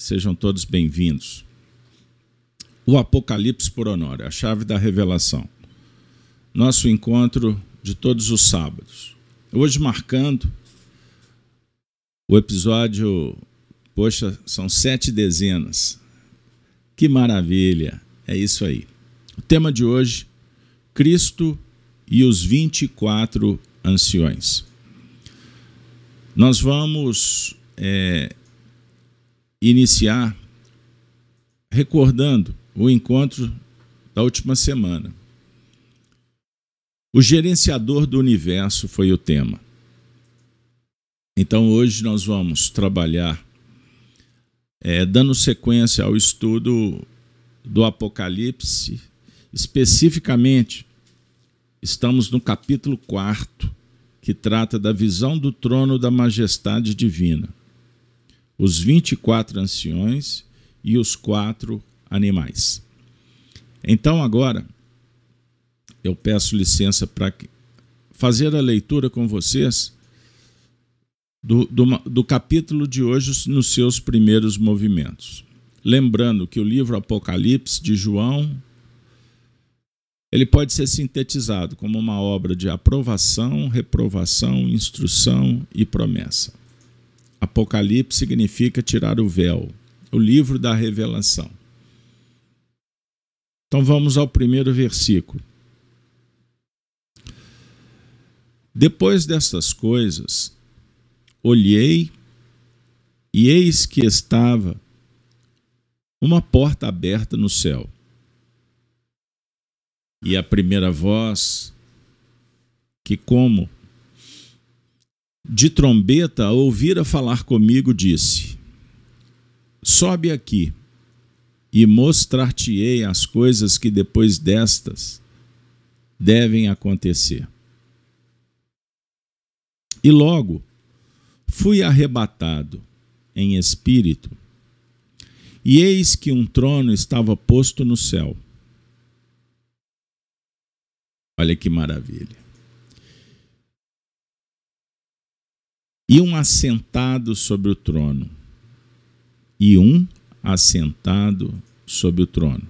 Sejam todos bem-vindos. O Apocalipse por Honório, a chave da revelação. Nosso encontro de todos os sábados. Hoje marcando o episódio, poxa, são sete dezenas. Que maravilha! É isso aí. O tema de hoje: Cristo e os 24 anciões. Nós vamos é, iniciar recordando o encontro da última semana. O gerenciador do universo foi o tema. Então hoje nós vamos trabalhar é, dando sequência ao estudo do Apocalipse, especificamente estamos no capítulo 4, que trata da visão do trono da majestade divina, os 24 anciões e os quatro animais. Então agora eu peço licença para fazer a leitura com vocês do, do, do, capítulo de hoje nos seus primeiros movimentos. Lembrando que o livro Apocalipse de João ele pode ser sintetizado como uma obra de aprovação, reprovação, instrução e promessa. Apocalipse significa tirar o véu, o livro da revelação. Então vamos ao primeiro versículo. Depois destas coisas, olhei e eis que estava uma porta aberta no céu. E a primeira voz, que como de trombeta ouvira falar comigo, disse: Sobe aqui e mostrar-te-ei as coisas que depois destas devem acontecer. E logo fui arrebatado em espírito, e eis que um trono estava posto no céu. Olha que maravilha. E um assentado sobre o trono, e um assentado sobre o trono.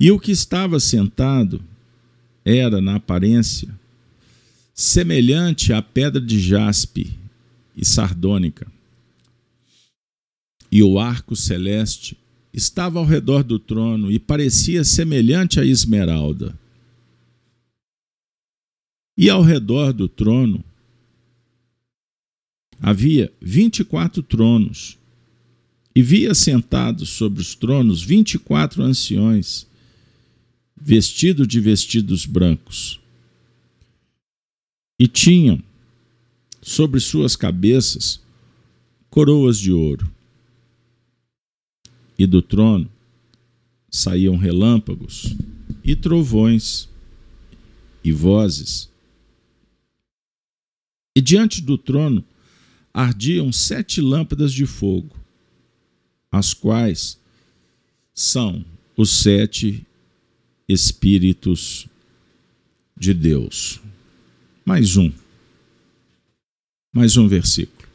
E o que estava sentado era, na aparência, semelhante à pedra de jaspe e sardônica. E o arco celeste estava ao redor do trono e parecia semelhante à esmeralda. E ao redor do trono havia vinte e quatro tronos, e via sentados sobre os tronos vinte e quatro anciões, vestidos de vestidos brancos. E tinham sobre suas cabeças coroas de ouro. E do trono saíam relâmpagos e trovões e vozes. E diante do trono ardiam sete lâmpadas de fogo, as quais são os sete Espíritos de Deus. Mais um. Mais um versículo.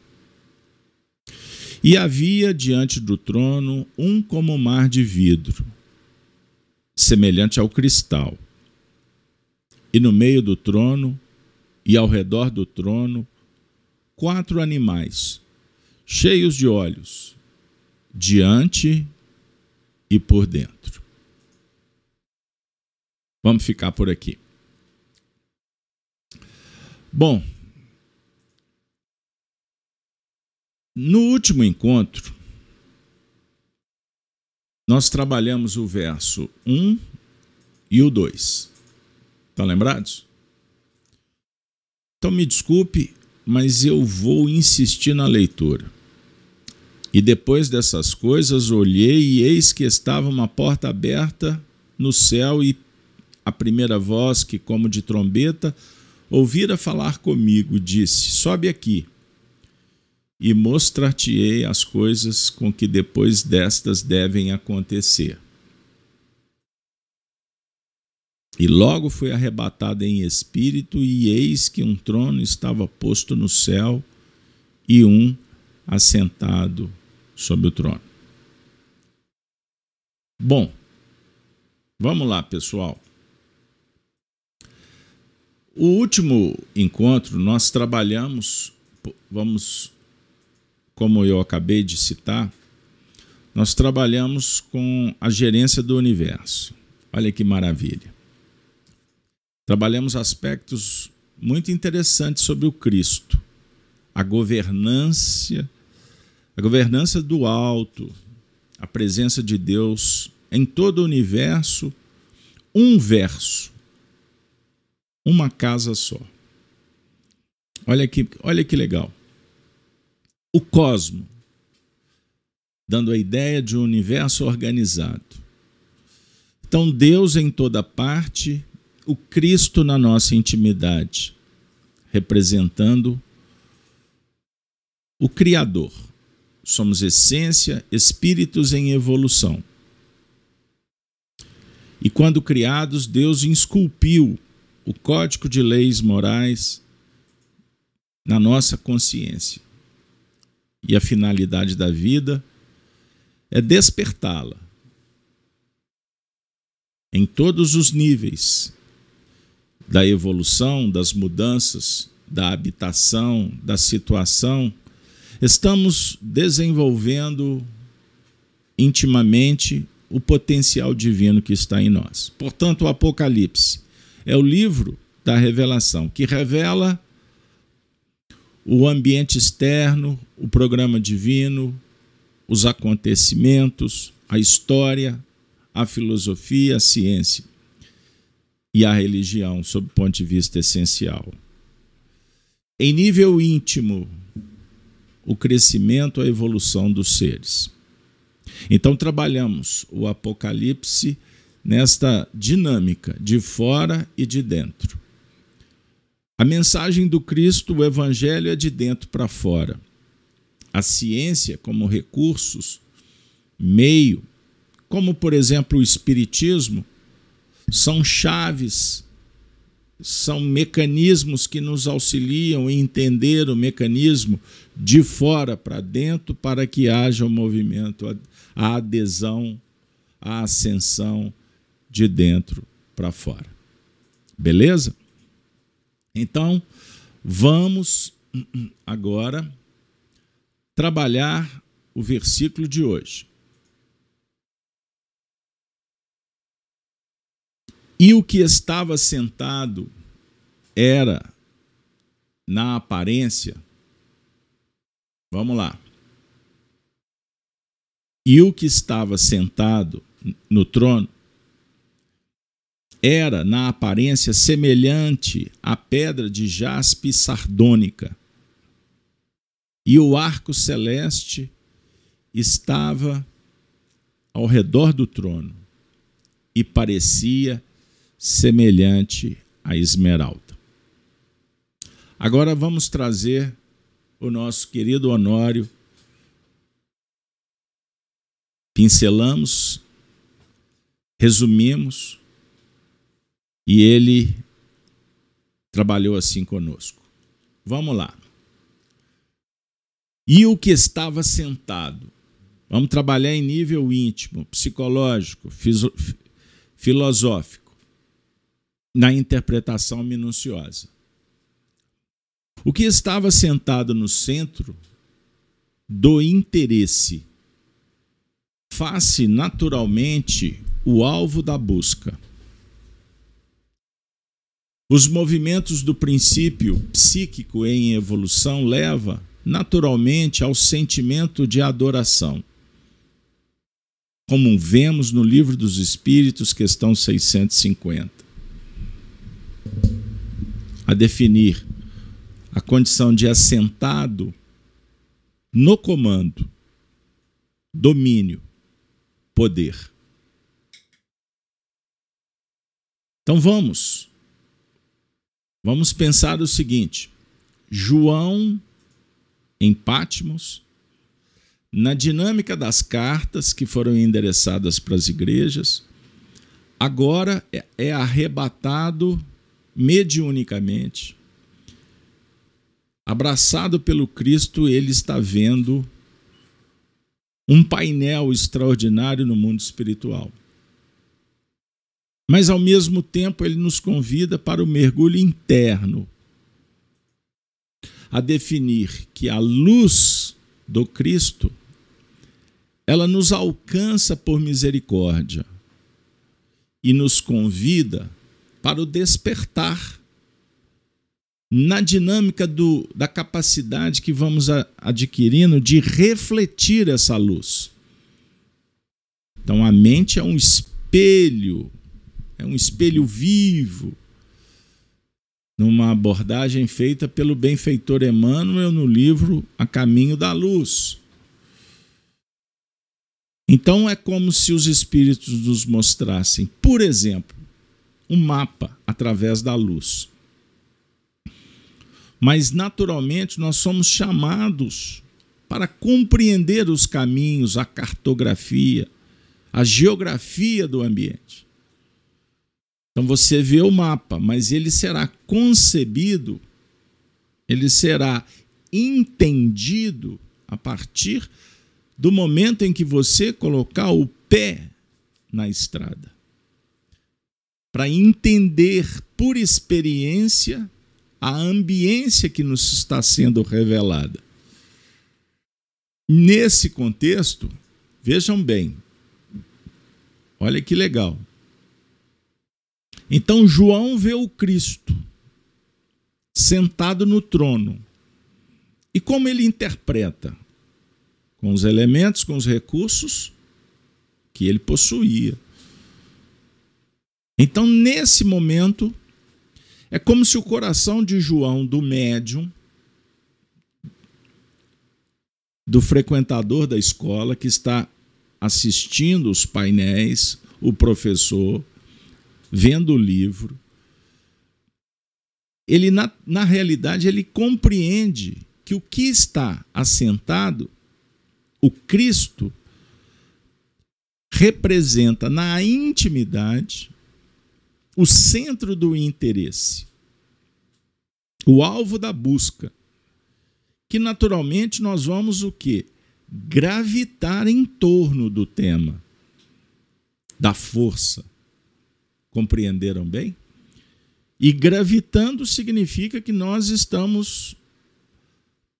E havia diante do trono um como mar de vidro, semelhante ao cristal. E no meio do trono e ao redor do trono, quatro animais, cheios de olhos, diante e por dentro. Vamos ficar por aqui. Bom, no último encontro, nós trabalhamos o verso 1 e o 2. Estão lembrados? Então me desculpe, mas eu vou insistir na leitura. E depois dessas coisas olhei e eis que estava uma porta aberta no céu e a primeira voz que como de trombeta ouvira falar comigo disse: Sobe aqui e mostrar-te-ei as coisas com que depois destas devem acontecer. E logo fui arrebatado em espírito, e eis que um trono estava posto no céu, e um assentado sobre o trono. Bom, vamos lá, pessoal. O último encontro nós trabalhamos, vamos, como eu acabei de citar, nós trabalhamos com a gerência do universo. Olha que maravilha. Trabalhamos aspectos muito interessantes sobre o Cristo, a governância, a governança do alto, a presença de Deus em todo o universo, um verso, uma casa só. Olha que, olha que legal. O cosmo, dando a ideia de um universo organizado. Então, Deus em toda parte, o Cristo na nossa intimidade, representando o Criador. Somos essência, espíritos em evolução. E quando criados, Deus esculpiu o código de leis morais na nossa consciência. E a finalidade da vida é despertá-la em todos os níveis da evolução, das mudanças, da habitação, da situação. Estamos desenvolvendo intimamente o potencial divino que está em nós. Portanto, o Apocalipse é o livro da revelação que revela o ambiente externo, o programa divino, os acontecimentos, a história, a filosofia, a ciência e a religião, sob o ponto de vista essencial. Em nível íntimo, o crescimento, a evolução dos seres. Então, trabalhamos o Apocalipse nesta dinâmica de fora e de dentro. A mensagem do Cristo, o Evangelho, é de dentro para fora. A ciência, como recursos, meio, como por exemplo o Espiritismo, são chaves, são mecanismos que nos auxiliam a entender o mecanismo de fora para dentro para que haja o movimento, a adesão, a ascensão de dentro para fora. Beleza? Então, vamos agora trabalhar o versículo de hoje. E o que estava sentado era, na aparência, vamos lá. E o que estava sentado no trono era, na aparência, semelhante à pedra de jaspe sardônica. E o arco celeste estava ao redor do trono e parecia semelhante à esmeralda. Agora vamos trazer o nosso querido Honório. Pincelamos, resumimos, e ele trabalhou assim conosco. Vamos lá. E o que estava sentado? Vamos trabalhar em nível íntimo, psicológico, filosófico na interpretação minuciosa. O que estava sentado no centro do interesse faz naturalmente o alvo da busca. Os movimentos do princípio psíquico em evolução leva naturalmente ao sentimento de adoração. Como vemos no Livro dos Espíritos, questão 650 a definir a condição de assentado no comando, domínio, poder. Então vamos. Vamos pensar o seguinte: João em Pátimos, na dinâmica das cartas que foram endereçadas para as igrejas, agora é, é arrebatado mediunicamente, abraçado pelo Cristo, ele está vendo um painel extraordinário no mundo espiritual. Mas, ao mesmo tempo, ele nos convida para o mergulho interno a definir que a luz do Cristo ela nos alcança por misericórdia e nos convida para o despertar na dinâmica do, da capacidade que vamos adquirindo de refletir essa luz. Então a mente é um espelho, é um espelho vivo, numa abordagem feita pelo benfeitor Emmanuel no livro A Caminho da Luz. Então é como se os espíritos nos mostrassem, por exemplo, um mapa através da luz. Mas naturalmente nós somos chamados para compreender os caminhos, a cartografia, a geografia do ambiente. Então você vê o mapa, mas ele será concebido, ele será entendido a partir do momento em que você colocar o pé na estrada. Para entender por experiência a ambiência que nos está sendo revelada. Nesse contexto, vejam bem, olha que legal. Então João vê o Cristo sentado no trono. E como ele interpreta? com os elementos, com os recursos que ele possuía. Então, nesse momento, é como se o coração de João, do médium, do frequentador da escola, que está assistindo os painéis, o professor, vendo o livro, ele, na, na realidade, ele compreende que o que está assentado o Cristo representa na intimidade o centro do interesse, o alvo da busca, que naturalmente nós vamos o quê? Gravitar em torno do tema da força. Compreenderam bem? E gravitando significa que nós estamos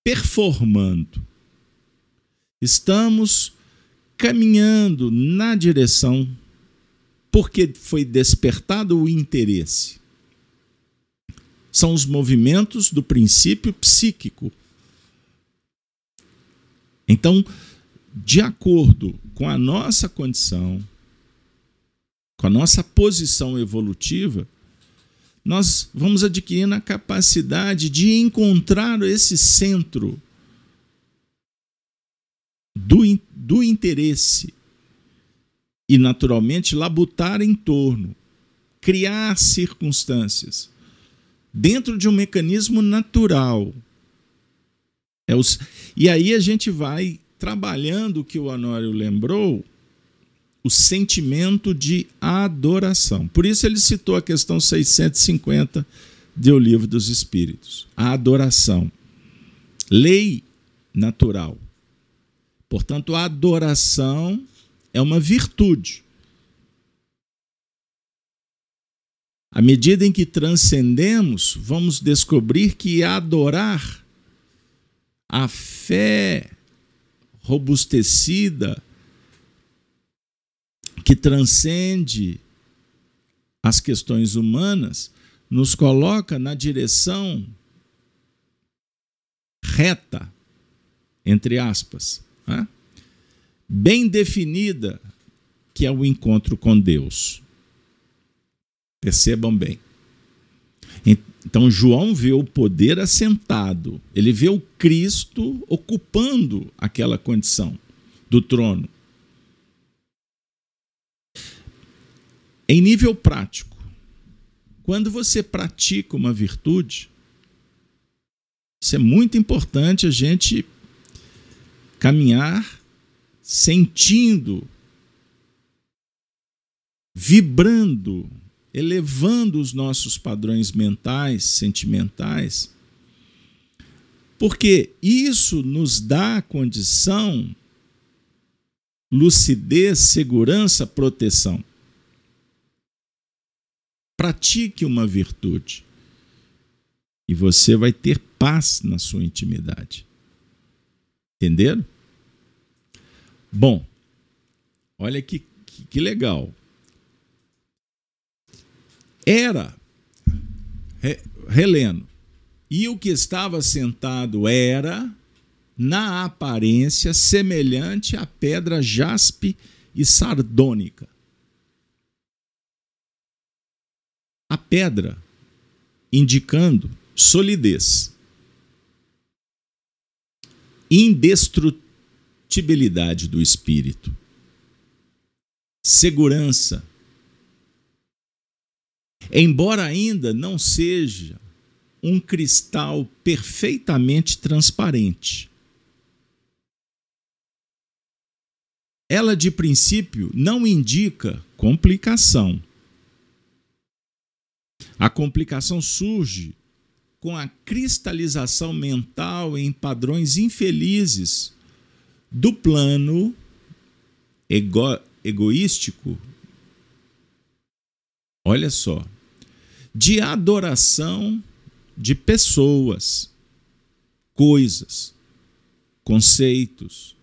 performando Estamos caminhando na direção porque foi despertado o interesse. São os movimentos do princípio psíquico. Então, de acordo com a nossa condição, com a nossa posição evolutiva, nós vamos adquirindo a capacidade de encontrar esse centro do, do interesse e, naturalmente, labutar em torno, criar circunstâncias dentro de um mecanismo natural. É os, e aí a gente vai trabalhando o que o Honório lembrou, o sentimento de adoração. Por isso ele citou a questão 650 do Livro dos Espíritos. A adoração. Lei natural. Portanto, a adoração é uma virtude. À medida em que transcendemos, vamos descobrir que adorar a fé robustecida, que transcende as questões humanas, nos coloca na direção reta, entre aspas, né? Bem definida, que é o encontro com Deus. Percebam bem. Então, João vê o poder assentado, ele vê o Cristo ocupando aquela condição do trono. Em nível prático, quando você pratica uma virtude, isso é muito importante a gente caminhar sentindo, vibrando, elevando os nossos padrões mentais, sentimentais, porque isso nos dá condição lucidez, segurança, proteção. Pratique uma virtude e você vai ter paz na sua intimidade. Entenderam? Bom, olha que, que, que legal. Era, re, relendo, e o que estava sentado era, na aparência, semelhante à pedra jaspe e sardônica. A pedra, indicando solidez, indestrutibilidade do espírito, segurança. Embora ainda não seja um cristal perfeitamente transparente. Ela, de princípio, não indica complicação. A complicação surge com a cristalização mental em padrões infelizes do plano ego egoístico. Olha só, de adoração de pessoas, coisas, conceitos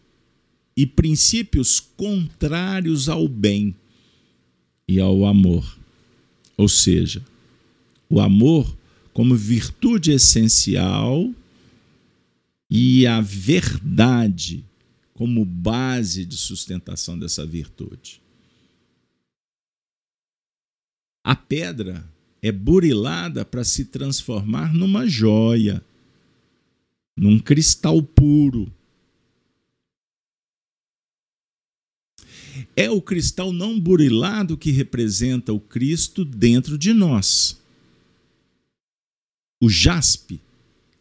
e princípios contrários ao bem e ao amor. Ou seja, o amor como virtude essencial e a verdade como base de sustentação dessa virtude. A pedra é burilada para se transformar numa joia, num cristal puro. É o cristal não burilado que representa o Cristo dentro de nós. O jaspe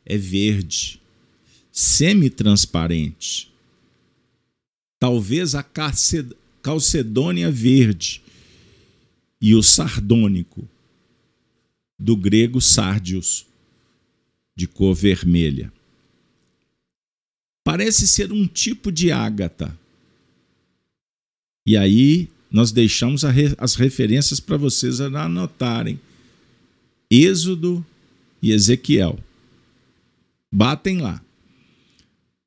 é verde, semi-transparente. Talvez a calcedônia verde e o sardônico, do grego sardius, de cor vermelha. Parece ser um tipo de ágata. E aí nós deixamos as referências para vocês anotarem. Êxodo e Ezequiel. Batem lá.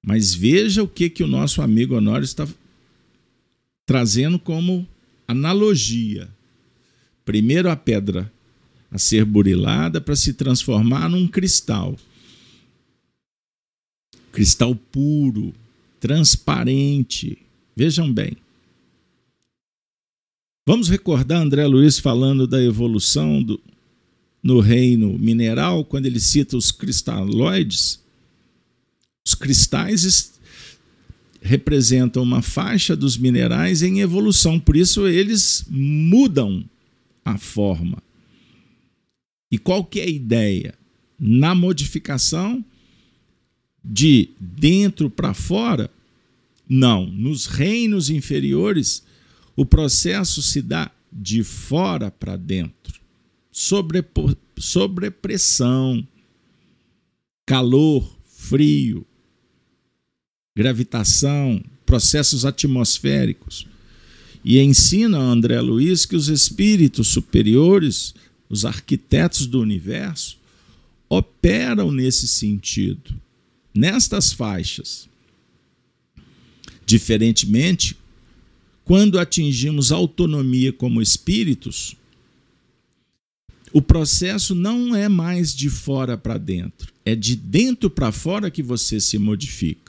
Mas veja o que, que o nosso amigo Honório está trazendo como analogia. Primeiro a pedra a ser burilada para se transformar num cristal. Cristal puro, transparente. Vejam bem. Vamos recordar André Luiz falando da evolução do, no reino mineral, quando ele cita os cristalóides, os cristais representam uma faixa dos minerais em evolução, por isso eles mudam a forma. E qual que é a ideia? Na modificação de dentro para fora? Não, nos reinos inferiores o processo se dá de fora para dentro sobrepressão, calor, frio, gravitação, processos atmosféricos. E ensina André Luiz que os espíritos superiores, os arquitetos do universo, operam nesse sentido, nestas faixas. Diferentemente, quando atingimos autonomia como espíritos, o processo não é mais de fora para dentro, é de dentro para fora que você se modifica.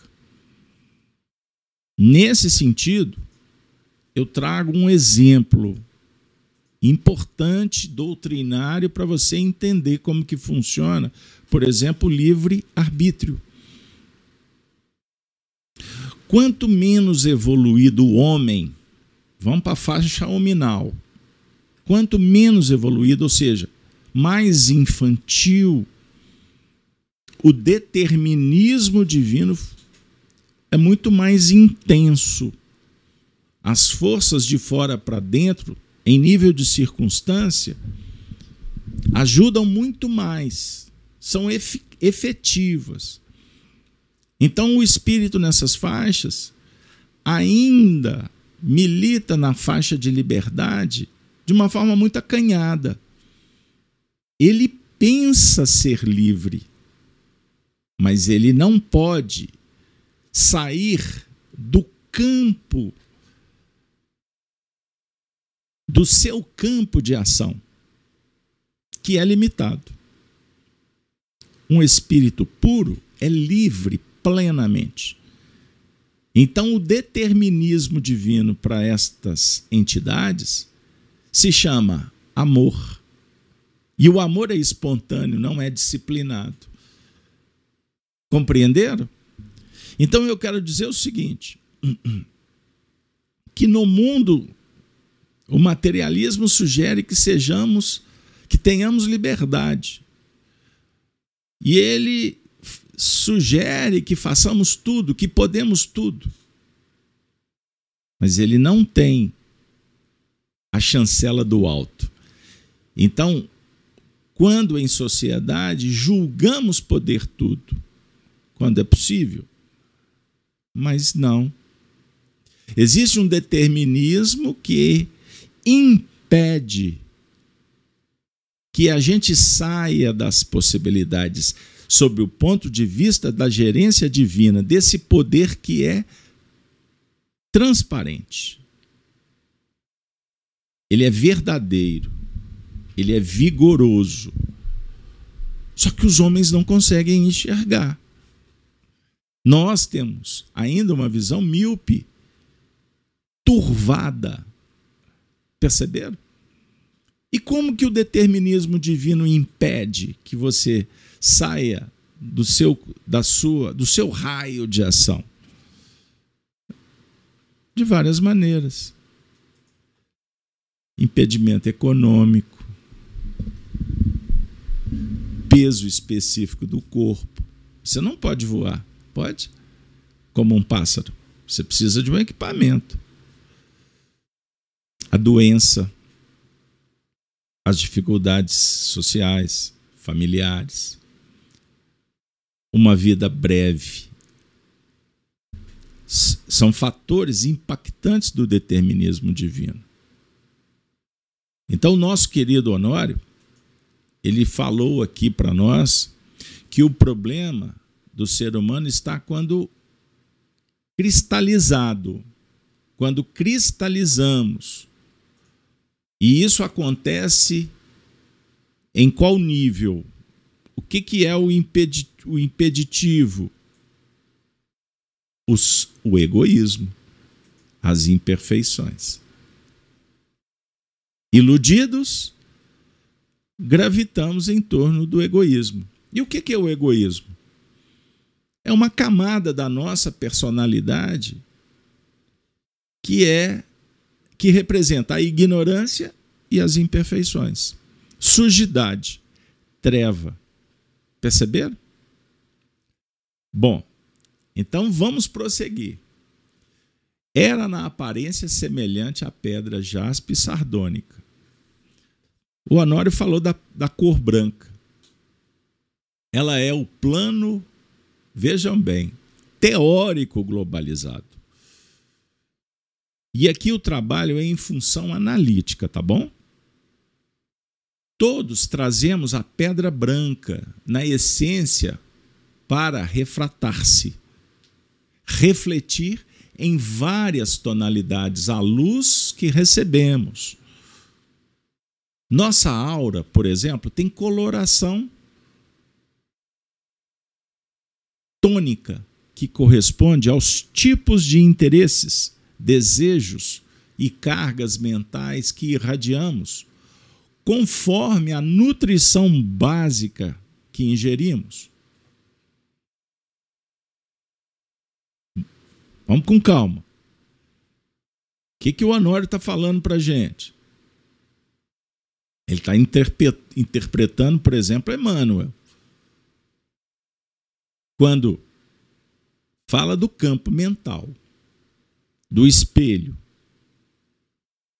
Nesse sentido, eu trago um exemplo importante doutrinário para você entender como que funciona, por exemplo, o livre arbítrio. Quanto menos evoluído o homem, vamos para a faixa hominal, quanto menos evoluído, ou seja, mais infantil, o determinismo divino é muito mais intenso. As forças de fora para dentro, em nível de circunstância, ajudam muito mais, são efetivas. Então, o espírito nessas faixas ainda milita na faixa de liberdade de uma forma muito acanhada. Ele pensa ser livre, mas ele não pode sair do campo, do seu campo de ação, que é limitado. Um espírito puro é livre plenamente. Então, o determinismo divino para estas entidades se chama amor. E o amor é espontâneo, não é disciplinado. Compreenderam? Então eu quero dizer o seguinte: que no mundo o materialismo sugere que sejamos, que tenhamos liberdade. E ele sugere que façamos tudo, que podemos tudo. Mas ele não tem a chancela do alto. Então, quando em sociedade julgamos poder tudo, quando é possível, mas não. Existe um determinismo que impede que a gente saia das possibilidades sob o ponto de vista da gerência divina, desse poder que é transparente. Ele é verdadeiro, ele é vigoroso. Só que os homens não conseguem enxergar. Nós temos ainda uma visão míope, turvada. Perceberam? E como que o determinismo divino impede que você saia do seu da sua do seu raio de ação? De várias maneiras. Impedimento econômico, peso específico do corpo. Você não pode voar, pode? Como um pássaro. Você precisa de um equipamento. A doença, as dificuldades sociais, familiares, uma vida breve. São fatores impactantes do determinismo divino. Então, nosso querido Honório, ele falou aqui para nós que o problema do ser humano está quando cristalizado, quando cristalizamos e isso acontece em qual nível? O que, que é o, impedi o impeditivo? Os, o egoísmo, as imperfeições. Iludidos, gravitamos em torno do egoísmo. E o que, que é o egoísmo? É uma camada da nossa personalidade que é que representa a ignorância e as imperfeições. Sujidade, treva. Perceberam? Bom, então vamos prosseguir. Era na aparência semelhante à pedra jaspe sardônica. O Honório falou da, da cor branca. Ela é o plano, vejam bem, teórico globalizado. E aqui o trabalho é em função analítica, tá bom? Todos trazemos a pedra branca na essência para refratar-se, refletir em várias tonalidades a luz que recebemos. Nossa aura, por exemplo, tem coloração tônica, que corresponde aos tipos de interesses desejos e cargas mentais que irradiamos, conforme a nutrição básica que ingerimos. Vamos com calma. O que, que o Honório está falando para a gente? Ele está interpretando, por exemplo, Emmanuel. Quando fala do campo mental do espelho,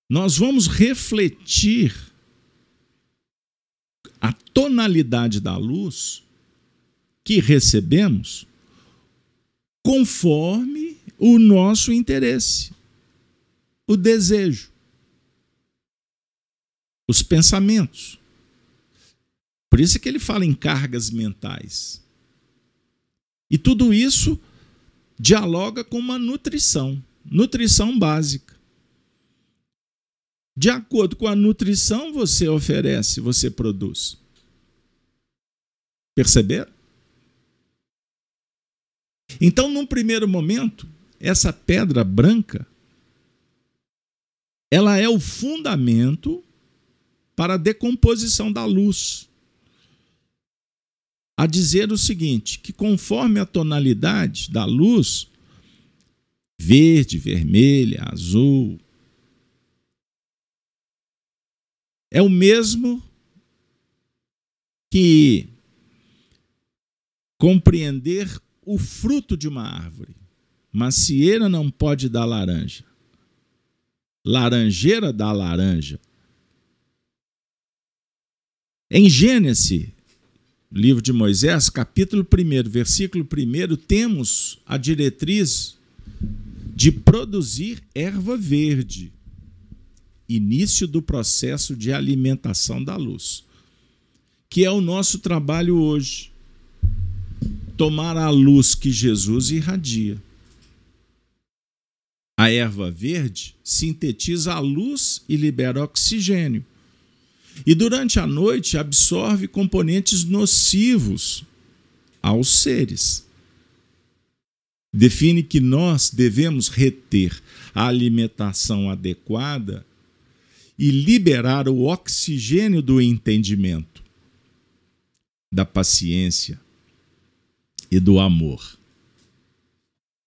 nós vamos refletir a tonalidade da luz que recebemos conforme o nosso interesse. o desejo, os pensamentos. Por isso que ele fala em cargas mentais. E tudo isso dialoga com uma nutrição, nutrição básica. De acordo com a nutrição, você oferece, você produz. Perceberam? Então, num primeiro momento, essa pedra branca ela é o fundamento para a decomposição da luz. A dizer o seguinte: que conforme a tonalidade da luz, verde, vermelha, azul, é o mesmo que compreender o fruto de uma árvore. Macieira não pode dar laranja. Laranjeira dá laranja. Em Gênesis, livro de Moisés, capítulo 1, versículo 1, temos a diretriz de produzir erva verde, início do processo de alimentação da luz, que é o nosso trabalho hoje. Tomar a luz que Jesus irradia. A erva verde sintetiza a luz e libera oxigênio. E durante a noite absorve componentes nocivos aos seres. Define que nós devemos reter a alimentação adequada e liberar o oxigênio do entendimento, da paciência e do amor.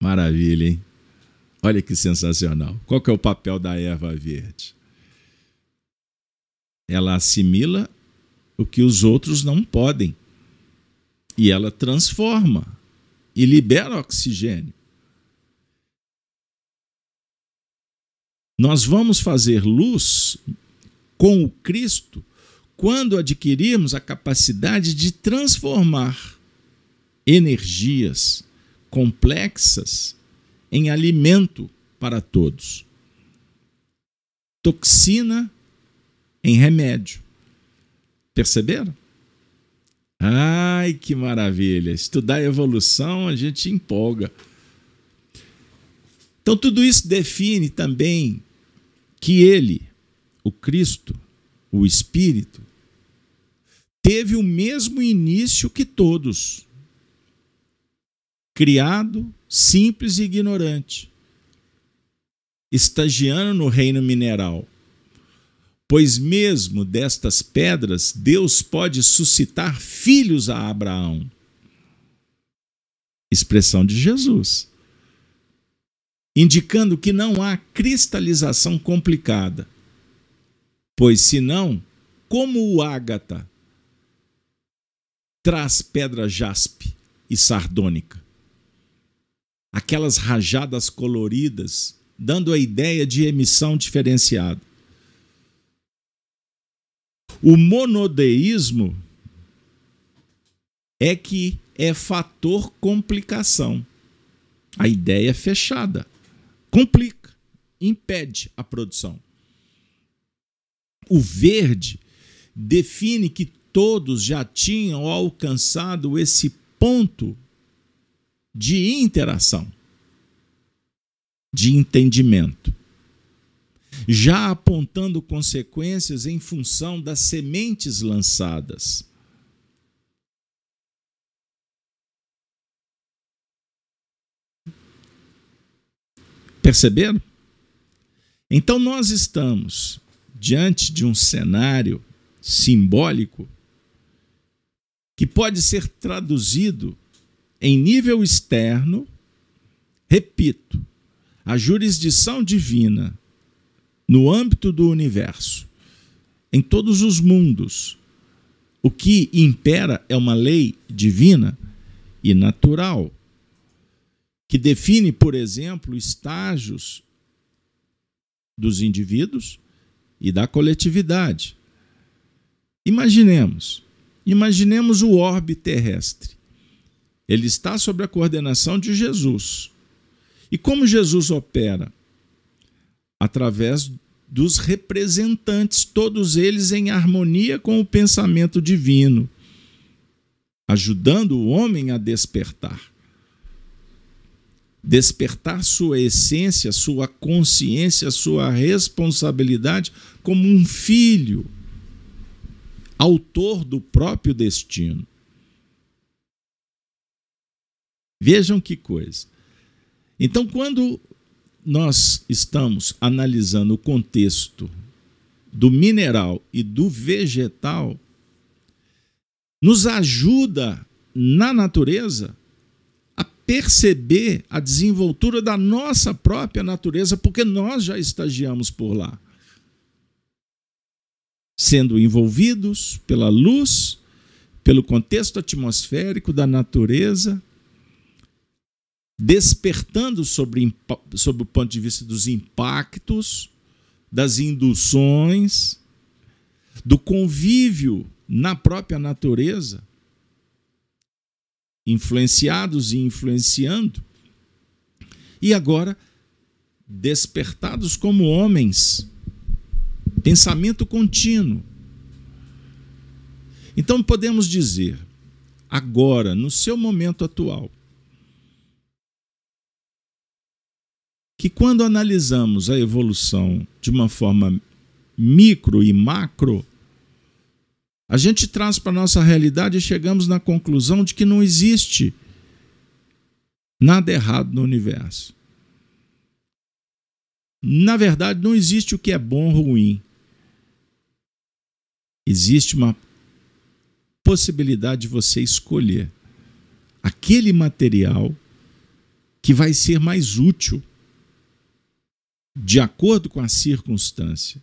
Maravilha, hein? Olha que sensacional. Qual que é o papel da erva verde? Ela assimila o que os outros não podem. E ela transforma e libera oxigênio. Nós vamos fazer luz com o Cristo quando adquirirmos a capacidade de transformar energias complexas em alimento para todos. Toxina em remédio. Perceberam? Ai, que maravilha! Estudar evolução a gente empolga. Então, tudo isso define também que ele, o Cristo, o Espírito, teve o mesmo início que todos. Criado simples e ignorante, estagiando no reino mineral. Pois mesmo destas pedras, Deus pode suscitar filhos a Abraão. Expressão de Jesus. Indicando que não há cristalização complicada. Pois senão, como o ágata traz pedra jaspe e sardônica, aquelas rajadas coloridas, dando a ideia de emissão diferenciada. O monodeísmo é que é fator complicação. A ideia é fechada, complica, impede a produção. O verde define que todos já tinham alcançado esse ponto de interação, de entendimento, já apontando consequências em função das sementes lançadas. Perceberam? Então nós estamos diante de um cenário simbólico que pode ser traduzido em nível externo, repito, a jurisdição divina no âmbito do universo, em todos os mundos. O que impera é uma lei divina e natural, que define, por exemplo, estágios dos indivíduos e da coletividade. Imaginemos, imaginemos o orbe terrestre. Ele está sob a coordenação de Jesus. E como Jesus opera? Através dos representantes, todos eles em harmonia com o pensamento divino, ajudando o homem a despertar. Despertar sua essência, sua consciência, sua responsabilidade como um filho, autor do próprio destino. Vejam que coisa. Então, quando nós estamos analisando o contexto do mineral e do vegetal, nos ajuda na natureza a perceber a desenvoltura da nossa própria natureza, porque nós já estagiamos por lá. Sendo envolvidos pela luz, pelo contexto atmosférico da natureza, despertando sobre, sobre o ponto de vista dos impactos, das induções, do convívio na própria natureza, influenciados e influenciando, e agora despertados como homens, pensamento contínuo. Então podemos dizer, agora, no seu momento atual, que quando analisamos a evolução de uma forma micro e macro, a gente traz para a nossa realidade e chegamos na conclusão de que não existe nada errado no universo. Na verdade, não existe o que é bom ou ruim. Existe uma possibilidade de você escolher aquele material que vai ser mais útil de acordo com a circunstância,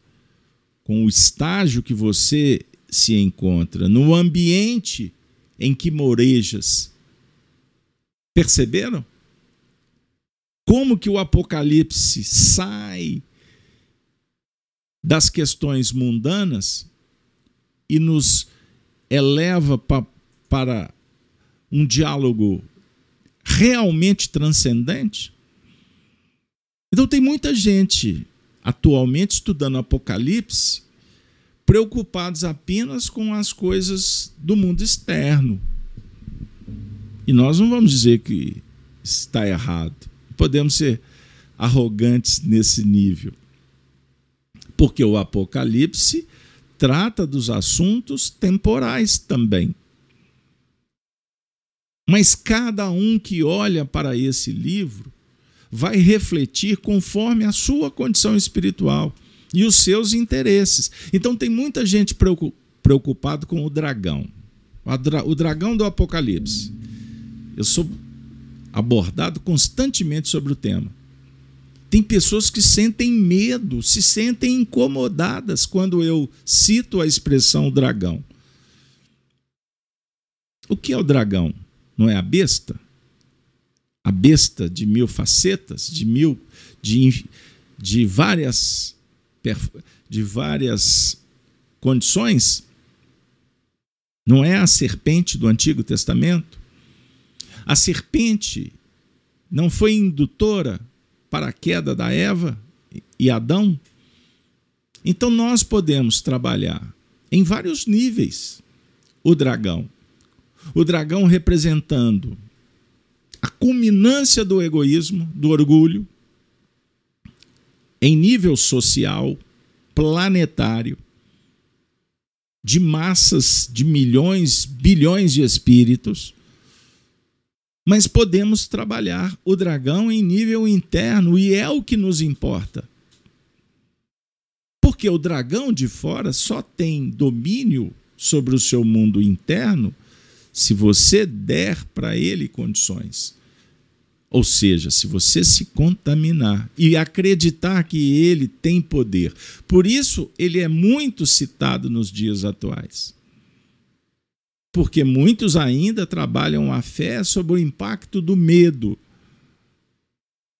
com o estágio que você se encontra, no ambiente em que morejas. Perceberam? Como que o Apocalipse sai das questões mundanas e nos eleva pa para um diálogo realmente transcendente? Então tem muita gente atualmente estudando Apocalipse preocupados apenas com as coisas do mundo externo. E nós não vamos dizer que está errado. Podemos ser arrogantes nesse nível. Porque o Apocalipse trata dos assuntos temporais também. Mas cada um que olha para esse livro vai refletir conforme a sua condição espiritual e os seus interesses. Então tem muita gente preocupado com o dragão, o dragão do Apocalipse. Eu sou abordado constantemente sobre o tema. Tem pessoas que sentem medo, se sentem incomodadas quando eu cito a expressão dragão. O que é o dragão? Não é a besta? A besta de mil facetas, de mil de, de várias de várias condições, não é a serpente do Antigo Testamento? A serpente não foi indutora para a queda da Eva e Adão? Então nós podemos trabalhar em vários níveis o dragão. O dragão representando a culminância do egoísmo, do orgulho, em nível social, planetário, de massas de milhões, bilhões de espíritos, mas podemos trabalhar o dragão em nível interno e é o que nos importa. Porque o dragão de fora só tem domínio sobre o seu mundo interno se você der para ele condições. Ou seja, se você se contaminar e acreditar que ele tem poder. Por isso, ele é muito citado nos dias atuais. Porque muitos ainda trabalham a fé sob o impacto do medo,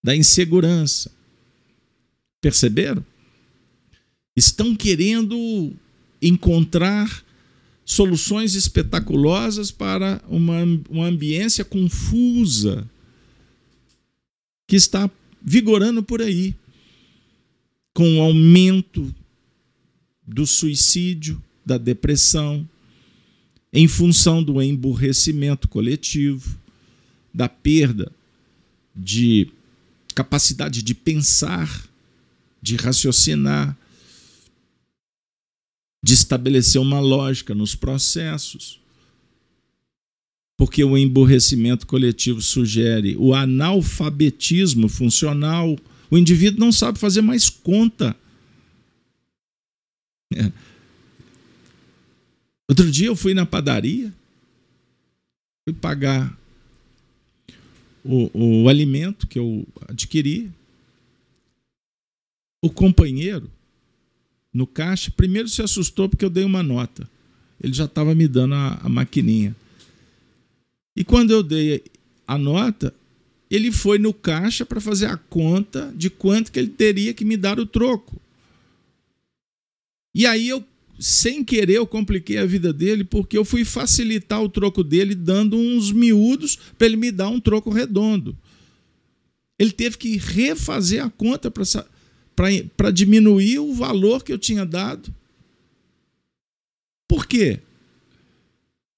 da insegurança. Perceberam? Estão querendo encontrar soluções espetaculosas para uma, uma ambiência confusa que está vigorando por aí. com o aumento do suicídio, da depressão, em função do emburrecimento coletivo, da perda de capacidade de pensar, de raciocinar, de estabelecer uma lógica nos processos. Porque o emburrecimento coletivo sugere o analfabetismo funcional. O indivíduo não sabe fazer mais conta. É. Outro dia eu fui na padaria, fui pagar o, o alimento que eu adquiri. O companheiro no caixa, primeiro se assustou porque eu dei uma nota. Ele já estava me dando a, a maquininha. E quando eu dei a nota, ele foi no caixa para fazer a conta de quanto que ele teria que me dar o troco. E aí eu, sem querer, eu compliquei a vida dele porque eu fui facilitar o troco dele dando uns miúdos para ele me dar um troco redondo. Ele teve que refazer a conta para diminuir o valor que eu tinha dado. Por quê?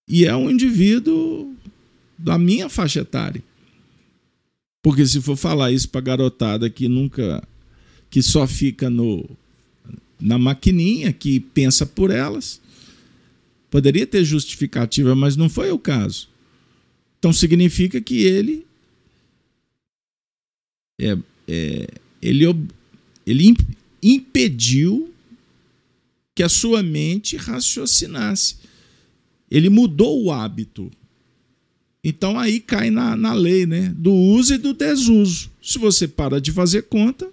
E é um indivíduo da minha faixa etária. Porque se for falar isso para garotada que nunca que só fica no na maquininha, que pensa por elas, poderia ter justificativa, mas não foi o caso. Então significa que ele é, é, ele ele impediu que a sua mente raciocinasse. Ele mudou o hábito. Então aí cai na, na lei né? do uso e do desuso. Se você para de fazer conta,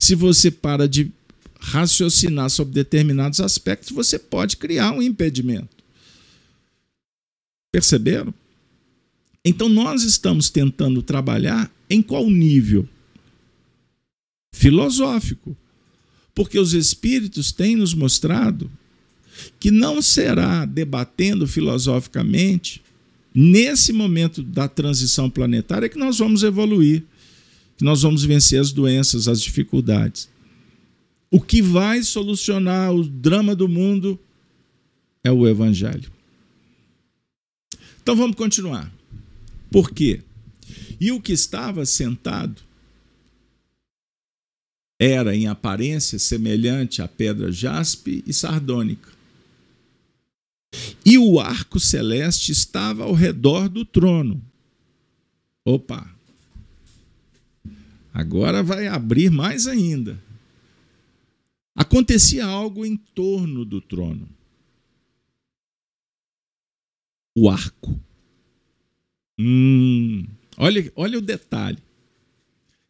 se você para de raciocinar sobre determinados aspectos, você pode criar um impedimento. Perceberam? Então nós estamos tentando trabalhar em qual nível? filosófico. Porque os espíritos têm nos mostrado que não será debatendo filosoficamente nesse momento da transição planetária que nós vamos evoluir, que nós vamos vencer as doenças, as dificuldades. O que vai solucionar o drama do mundo é o Evangelho. Então vamos continuar. Por quê? E o que estava sentado era em aparência semelhante à pedra jaspe e sardônica. E o arco celeste estava ao redor do trono. Opa! Agora vai abrir mais ainda. Acontecia algo em torno do trono. O arco. Hum, olha, olha o detalhe.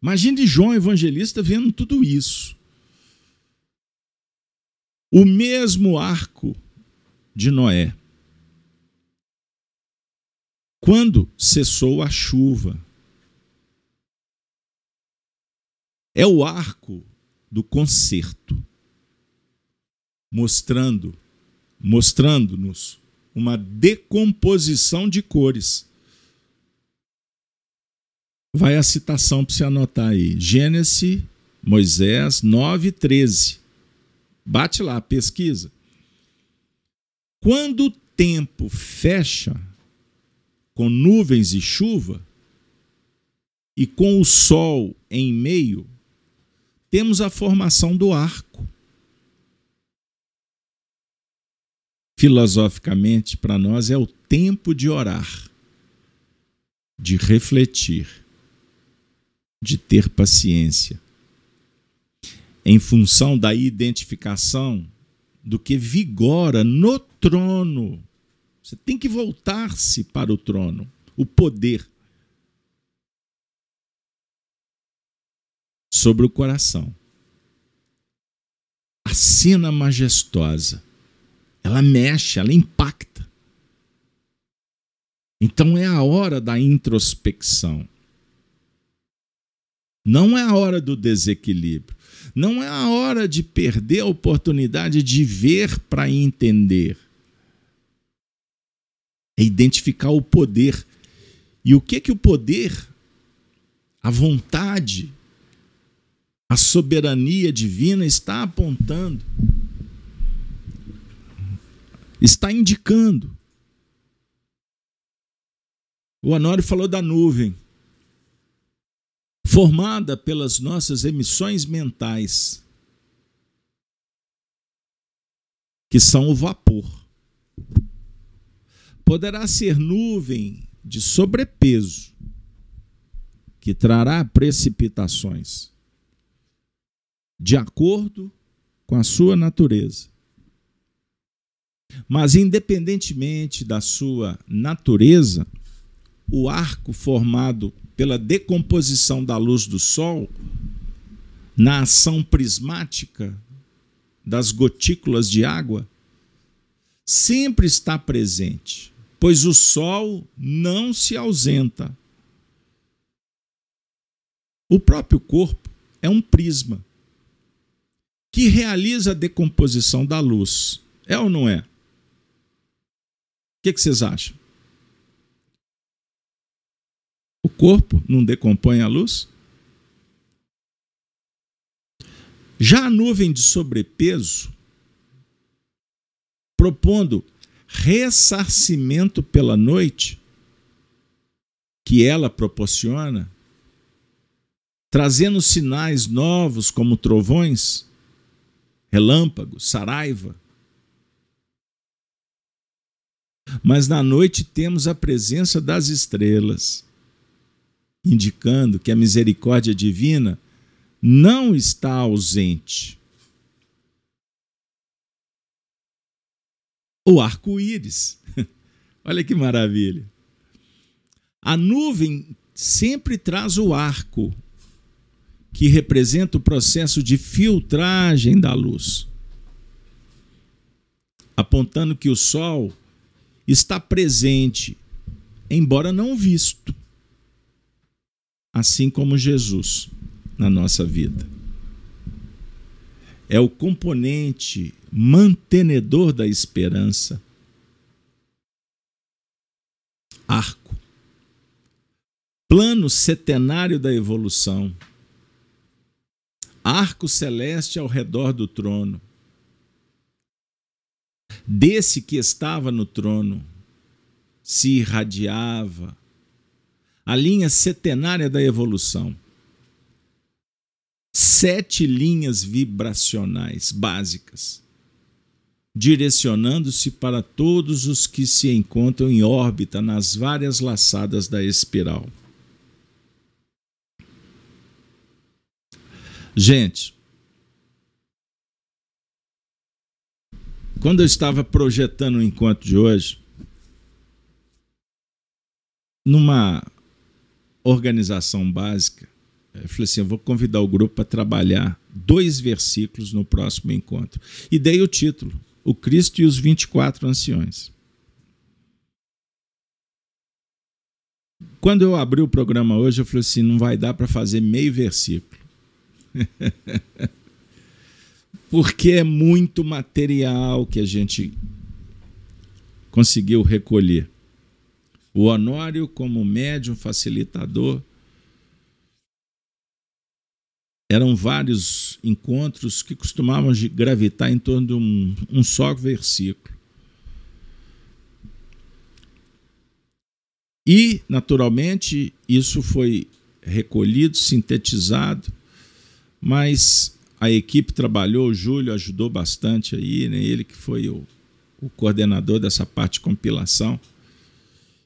Imagine João Evangelista vendo tudo isso. O mesmo arco de Noé. Quando cessou a chuva. É o arco do concerto, mostrando, mostrando-nos uma decomposição de cores. Vai a citação para você anotar aí. Gênesis, Moisés 9, 13. Bate lá, pesquisa. Quando o tempo fecha com nuvens e chuva, e com o sol em meio, temos a formação do arco. Filosoficamente, para nós, é o tempo de orar, de refletir de ter paciência, em função da identificação do que vigora no trono. Você tem que voltar-se para o trono, o poder sobre o coração. A cena majestosa, ela mexe, ela impacta. Então é a hora da introspecção. Não é a hora do desequilíbrio. Não é a hora de perder a oportunidade de ver para entender. É identificar o poder. E o que que o poder, a vontade, a soberania divina está apontando, está indicando. O Honório falou da nuvem, formada pelas nossas emissões mentais, que são o vapor. Poderá ser nuvem de sobrepeso, que trará precipitações de acordo com a sua natureza. Mas, independentemente da sua natureza, o arco formado pela decomposição da luz do Sol, na ação prismática das gotículas de água, sempre está presente, pois o Sol não se ausenta. O próprio corpo é um prisma que realiza a decomposição da luz. É ou não é? O que, que vocês acham? O corpo não decompõe a luz? Já a nuvem de sobrepeso, propondo ressarcimento pela noite, que ela proporciona, trazendo sinais novos como trovões, relâmpago, saraiva. Mas na noite temos a presença das estrelas, indicando que a misericórdia divina não está ausente. O arco-íris. Olha que maravilha. A nuvem sempre traz o arco, que representa o processo de filtragem da luz, apontando que o Sol está presente, embora não visto, assim como Jesus na nossa vida. É o componente mantenedor da esperança. Arco. Plano setenário da evolução arco celeste ao redor do trono. Desse que estava no trono se irradiava a linha setenária da evolução. Sete linhas vibracionais básicas, direcionando-se para todos os que se encontram em órbita nas várias laçadas da espiral. Gente, quando eu estava projetando o encontro de hoje, numa organização básica, eu falei assim: eu vou convidar o grupo para trabalhar dois versículos no próximo encontro. E dei o título: O Cristo e os 24 Anciões. Quando eu abri o programa hoje, eu falei assim: não vai dar para fazer meio versículo. Porque é muito material que a gente conseguiu recolher. O Honório, como médium facilitador, eram vários encontros que costumavam gravitar em torno de um, um só versículo. E, naturalmente, isso foi recolhido, sintetizado mas a equipe trabalhou, o Júlio ajudou bastante aí, né? ele que foi o, o coordenador dessa parte de compilação.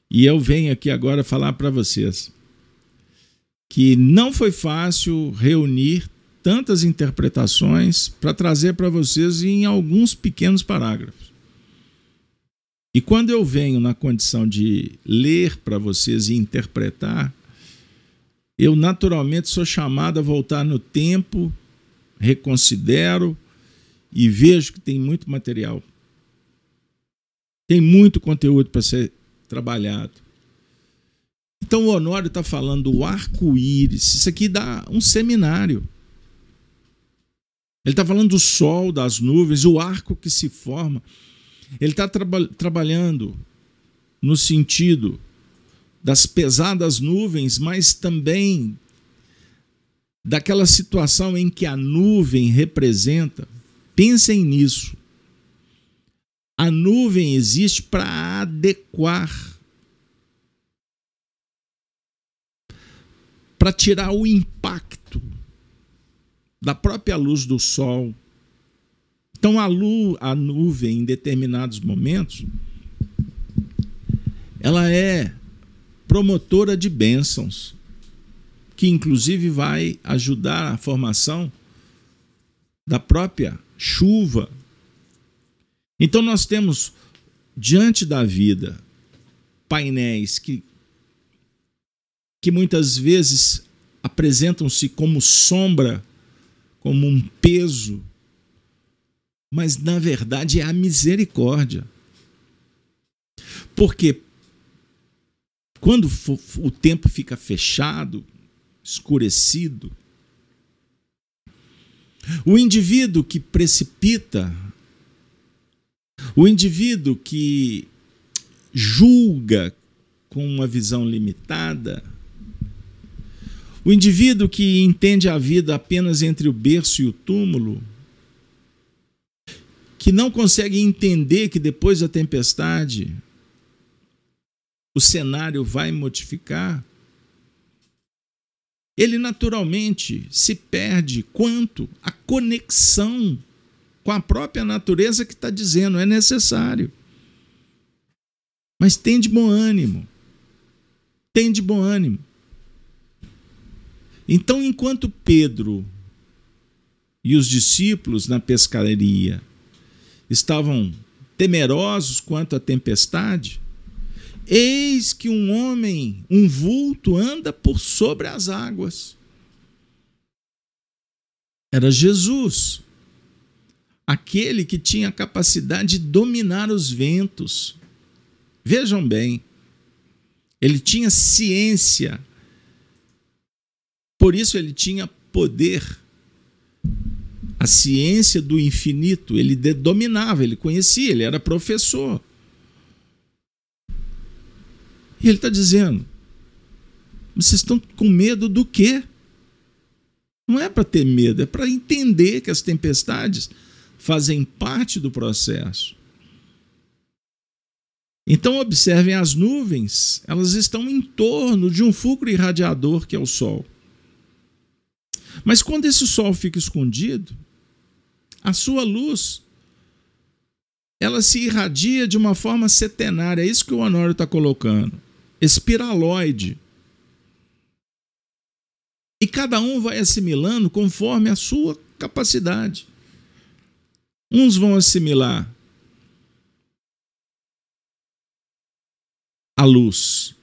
E eu venho aqui agora falar para vocês que não foi fácil reunir tantas interpretações para trazer para vocês em alguns pequenos parágrafos. E quando eu venho na condição de ler para vocês e interpretar, eu naturalmente sou chamado a voltar no tempo, reconsidero e vejo que tem muito material. Tem muito conteúdo para ser trabalhado. Então o Honório está falando do arco-íris. Isso aqui dá um seminário. Ele está falando do sol, das nuvens, o arco que se forma. Ele está traba trabalhando no sentido das pesadas nuvens, mas também daquela situação em que a nuvem representa, pensem nisso. A nuvem existe para adequar, para tirar o impacto da própria luz do sol. Então a, luz, a nuvem, em determinados momentos, ela é promotora de bênçãos, que inclusive vai ajudar a formação da própria chuva. Então nós temos diante da vida painéis que que muitas vezes apresentam-se como sombra, como um peso, mas na verdade é a misericórdia. Porque quando o tempo fica fechado, escurecido, o indivíduo que precipita, o indivíduo que julga com uma visão limitada, o indivíduo que entende a vida apenas entre o berço e o túmulo, que não consegue entender que depois da tempestade o cenário vai modificar, ele naturalmente se perde quanto a conexão com a própria natureza que está dizendo é necessário. Mas tem de bom ânimo. Tem de bom ânimo. Então, enquanto Pedro e os discípulos na pescaria estavam temerosos quanto à tempestade, Eis que um homem, um vulto, anda por sobre as águas. Era Jesus, aquele que tinha a capacidade de dominar os ventos. Vejam bem, ele tinha ciência, por isso ele tinha poder. A ciência do infinito, ele dominava, ele conhecia, ele era professor. E ele está dizendo: vocês estão com medo do quê? Não é para ter medo, é para entender que as tempestades fazem parte do processo. Então, observem as nuvens, elas estão em torno de um fulcro irradiador que é o Sol. Mas quando esse Sol fica escondido, a sua luz ela se irradia de uma forma setenária. É isso que o Honório está colocando espiraloide. E cada um vai assimilando conforme a sua capacidade. Uns vão assimilar a luz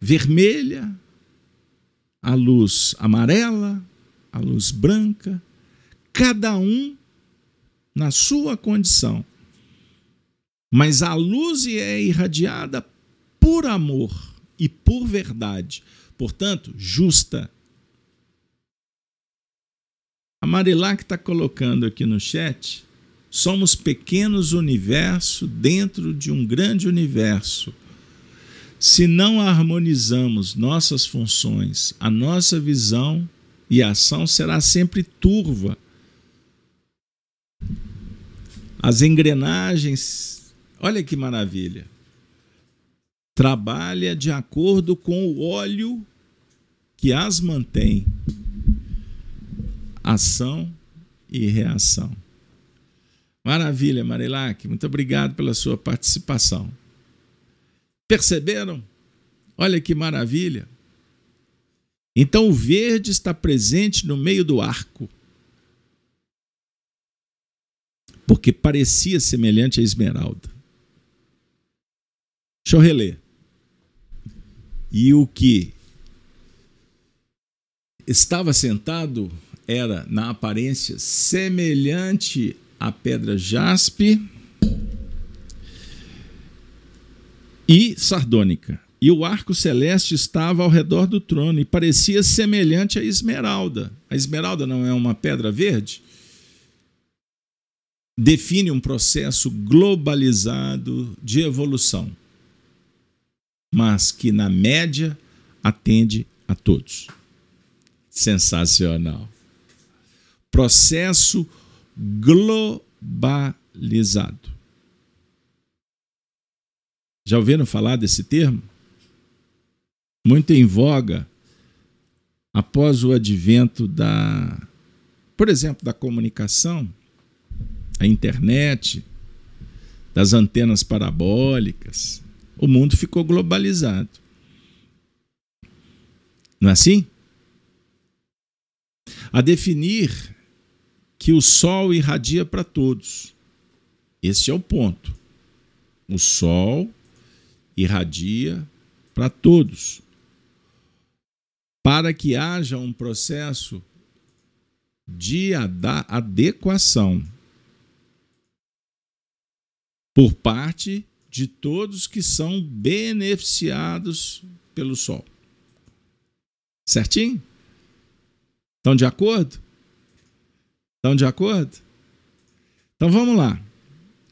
vermelha, a luz amarela, a luz branca, cada um na sua condição. Mas a luz é irradiada por amor e por verdade, portanto, justa. A Marilac está colocando aqui no chat: somos pequenos universo dentro de um grande universo. Se não harmonizamos nossas funções, a nossa visão e ação será sempre turva. As engrenagens, olha que maravilha trabalha de acordo com o óleo que as mantém. Ação e reação. Maravilha, Marilac. Muito obrigado pela sua participação. Perceberam? Olha que maravilha. Então o verde está presente no meio do arco. Porque parecia semelhante à esmeralda. Deixa eu reler e o que estava sentado era, na aparência, semelhante à pedra jaspe e sardônica. E o arco celeste estava ao redor do trono e parecia semelhante à esmeralda. A esmeralda não é uma pedra verde? Define um processo globalizado de evolução mas que na média atende a todos. Sensacional. Processo globalizado. Já ouviram falar desse termo? Muito em voga após o advento da, por exemplo, da comunicação, a internet, das antenas parabólicas, o mundo ficou globalizado. Não é assim? A definir que o sol irradia para todos. Esse é o ponto. O sol irradia para todos. Para que haja um processo de adequação por parte de todos que são beneficiados pelo sol. Certinho? Estão de acordo? Estão de acordo? Então vamos lá.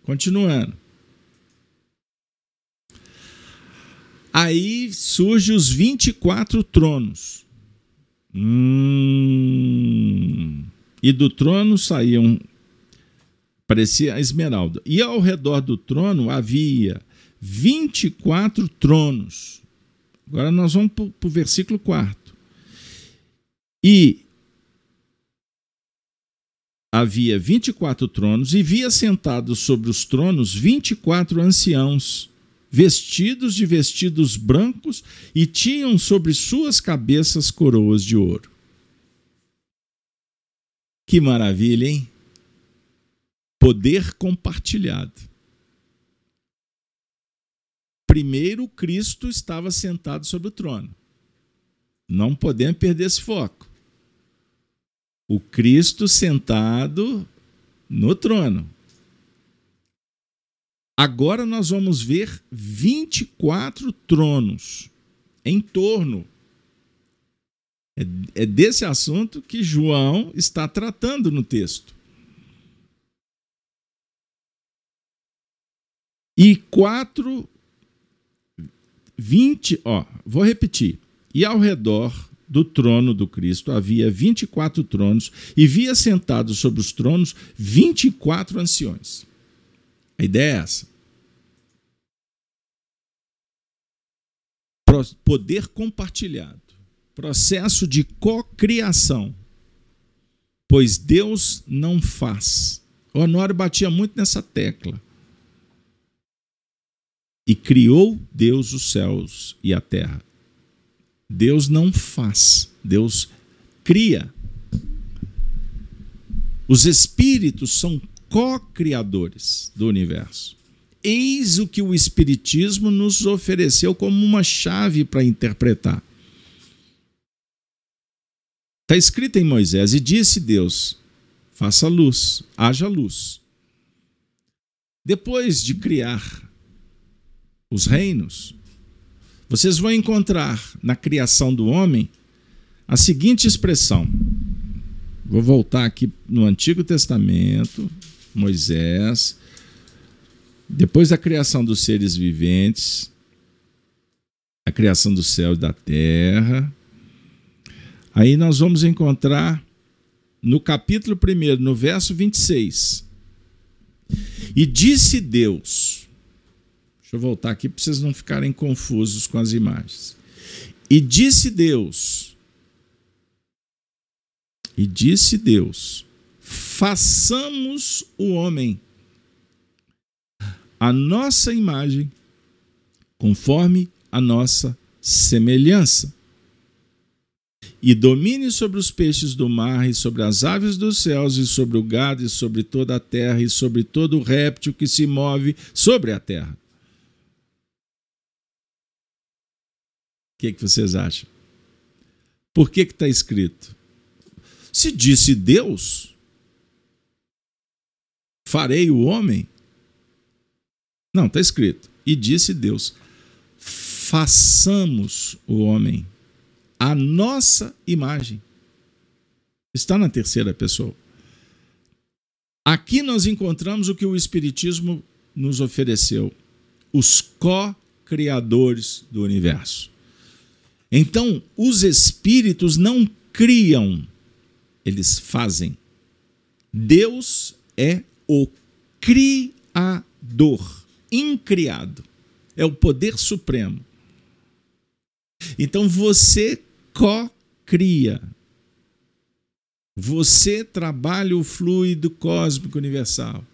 Continuando. Aí surge os 24 tronos. Hum, e do trono saíam, parecia a esmeralda. E ao redor do trono havia 24 tronos. Agora nós vamos para o versículo 4. E havia 24 tronos, e via sentados sobre os tronos 24 anciãos vestidos de vestidos brancos e tinham sobre suas cabeças coroas de ouro. Que maravilha, hein? Poder compartilhado. Primeiro, Cristo estava sentado sobre o trono. Não podemos perder esse foco. O Cristo sentado no trono. Agora nós vamos ver 24 tronos em torno. É, é desse assunto que João está tratando no texto. E quatro, vinte, ó, vou repetir. E ao redor do trono do Cristo havia 24 tronos, e via sentados sobre os tronos 24 anciões. A ideia é essa. Poder compartilhado. Processo de cocriação. Pois Deus não faz. O Honório batia muito nessa tecla. E criou Deus os céus e a terra. Deus não faz, Deus cria. Os espíritos são co-criadores do universo. Eis o que o Espiritismo nos ofereceu como uma chave para interpretar. Está escrito em Moisés: E disse Deus: faça luz, haja luz. Depois de criar os reinos, vocês vão encontrar na criação do homem a seguinte expressão. Vou voltar aqui no Antigo Testamento, Moisés, depois da criação dos seres viventes, a criação do céu e da terra, aí nós vamos encontrar no capítulo 1, no verso 26. E disse Deus, deixa eu voltar aqui para vocês não ficarem confusos com as imagens. E disse Deus, e disse Deus, façamos o homem a nossa imagem, conforme a nossa semelhança. E domine sobre os peixes do mar, e sobre as aves dos céus, e sobre o gado, e sobre toda a terra, e sobre todo réptil que se move sobre a terra. O que, que vocês acham? Por que está escrito? Se disse Deus, farei o homem não, está escrito. E disse Deus: façamos o homem a nossa imagem. Está na terceira pessoa. Aqui nós encontramos o que o Espiritismo nos ofereceu: os co-criadores do universo. Então, os espíritos não criam, eles fazem. Deus é o Criador, incriado. É o poder supremo. Então você co-cria. Você trabalha o fluido cósmico universal.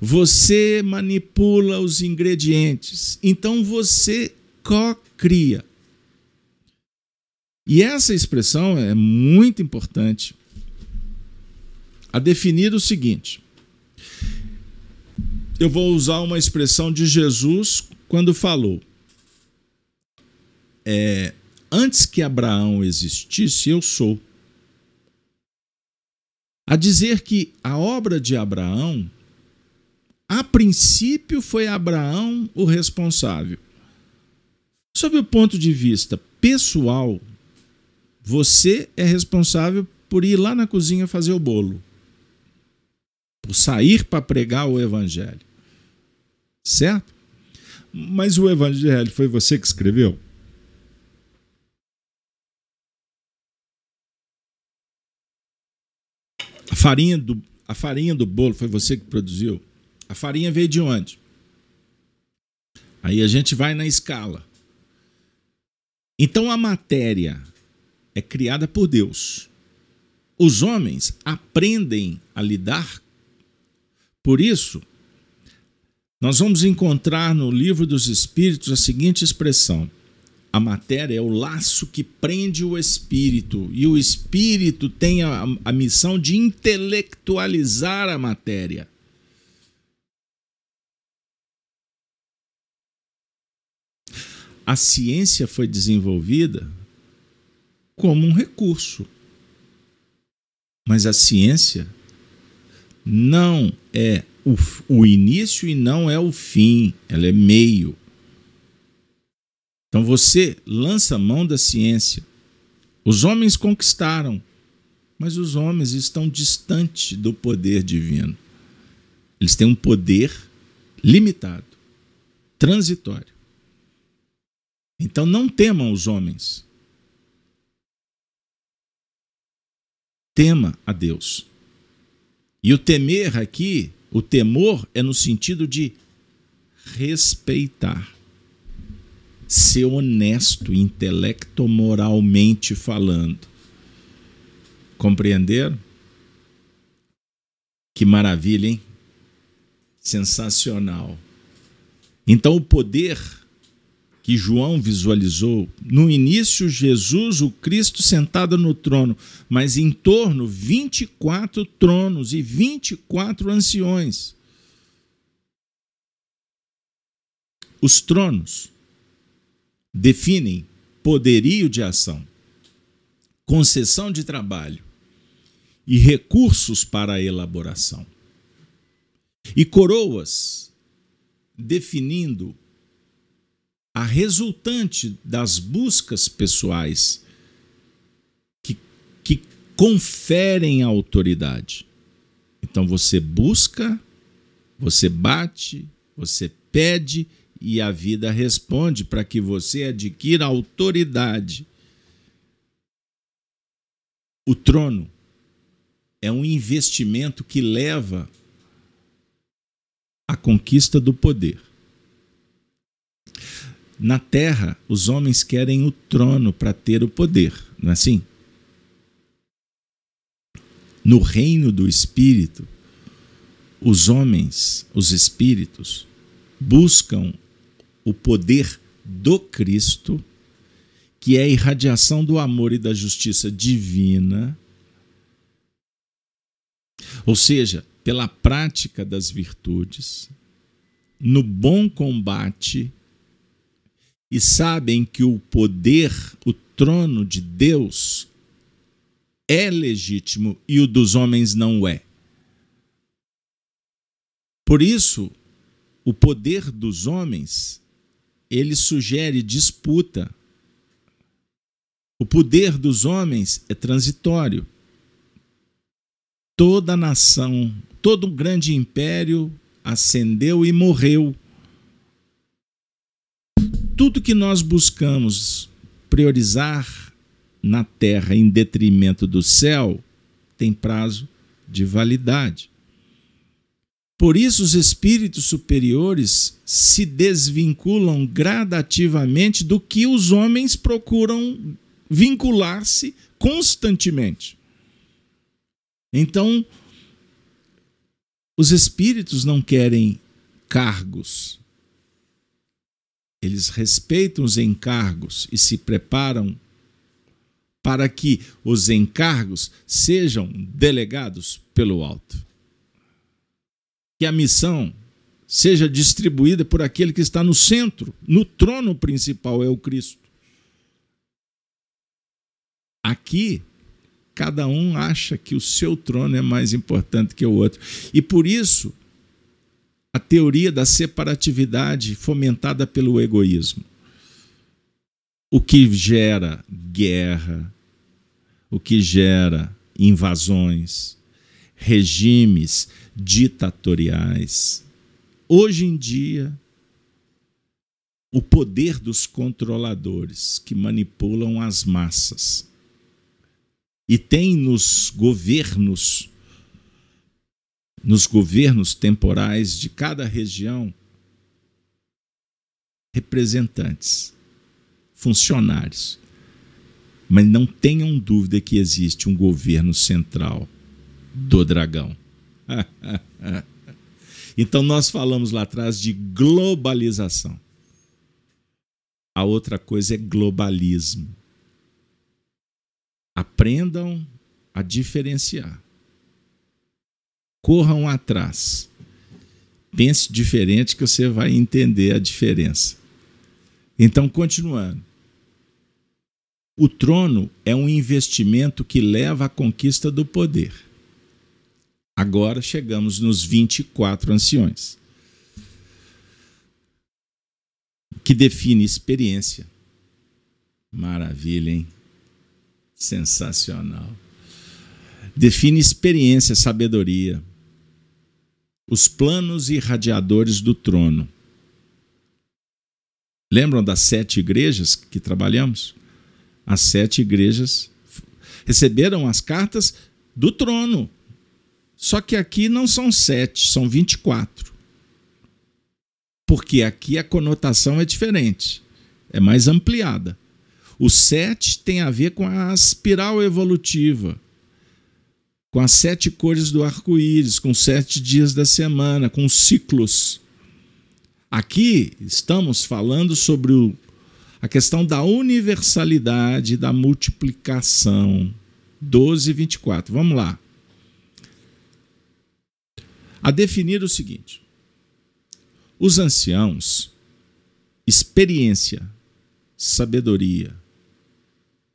Você manipula os ingredientes. Então você co-cria. E essa expressão é muito importante a definir o seguinte: eu vou usar uma expressão de Jesus quando falou. É, antes que Abraão existisse, eu sou. A dizer que a obra de Abraão, a princípio, foi Abraão o responsável. Sob o ponto de vista pessoal, você é responsável por ir lá na cozinha fazer o bolo, por sair para pregar o evangelho. Certo? Mas o evangelho foi você que escreveu? A farinha do, a farinha do bolo foi você que produziu? A farinha veio de onde? Aí a gente vai na escala. Então a matéria é criada por Deus. Os homens aprendem a lidar. Por isso, nós vamos encontrar no livro dos Espíritos a seguinte expressão: a matéria é o laço que prende o espírito, e o espírito tem a, a missão de intelectualizar a matéria. A ciência foi desenvolvida como um recurso. Mas a ciência não é o, o início e não é o fim, ela é meio. Então você lança a mão da ciência. Os homens conquistaram, mas os homens estão distantes do poder divino. Eles têm um poder limitado, transitório. Então não temam os homens. tema a Deus. E o temer aqui, o temor é no sentido de respeitar, ser honesto, intelecto-moralmente falando. Compreenderam? Que maravilha, hein? Sensacional. Então, o poder que João visualizou. No início, Jesus, o Cristo, sentado no trono, mas em torno 24 tronos e 24 anciões. Os tronos definem poderio de ação, concessão de trabalho e recursos para a elaboração. E coroas definindo a resultante das buscas pessoais que, que conferem a autoridade. Então você busca, você bate, você pede e a vida responde para que você adquira autoridade. O trono é um investimento que leva à conquista do poder. Na terra, os homens querem o trono para ter o poder, não é assim? No reino do espírito, os homens, os espíritos, buscam o poder do Cristo, que é a irradiação do amor e da justiça divina, ou seja, pela prática das virtudes, no bom combate e sabem que o poder, o trono de Deus, é legítimo e o dos homens não é. Por isso, o poder dos homens ele sugere disputa. O poder dos homens é transitório. Toda nação, todo grande império ascendeu e morreu tudo que nós buscamos priorizar na terra em detrimento do céu tem prazo de validade. Por isso, os espíritos superiores se desvinculam gradativamente do que os homens procuram vincular-se constantemente. Então, os espíritos não querem cargos. Eles respeitam os encargos e se preparam para que os encargos sejam delegados pelo alto. Que a missão seja distribuída por aquele que está no centro, no trono principal é o Cristo. Aqui, cada um acha que o seu trono é mais importante que o outro. E por isso, a teoria da separatividade fomentada pelo egoísmo o que gera guerra, o que gera invasões, regimes ditatoriais. Hoje em dia, o poder dos controladores que manipulam as massas e tem nos governos nos governos temporais de cada região representantes funcionários. Mas não tenham dúvida que existe um governo central do dragão. então nós falamos lá atrás de globalização. A outra coisa é globalismo. Aprendam a diferenciar. Corram atrás. Pense diferente que você vai entender a diferença. Então, continuando. O trono é um investimento que leva à conquista do poder. Agora chegamos nos 24 anciões, que define experiência. Maravilha, hein? Sensacional. Define experiência, sabedoria. Os planos irradiadores do trono. Lembram das sete igrejas que trabalhamos? As sete igrejas receberam as cartas do trono. Só que aqui não são sete, são 24. Porque aqui a conotação é diferente, é mais ampliada. O sete tem a ver com a espiral evolutiva, com as sete cores do arco-íris, com sete dias da semana, com ciclos. Aqui estamos falando sobre o a questão da universalidade da multiplicação. 12 e 24. Vamos lá. A definir o seguinte: os anciãos, experiência, sabedoria,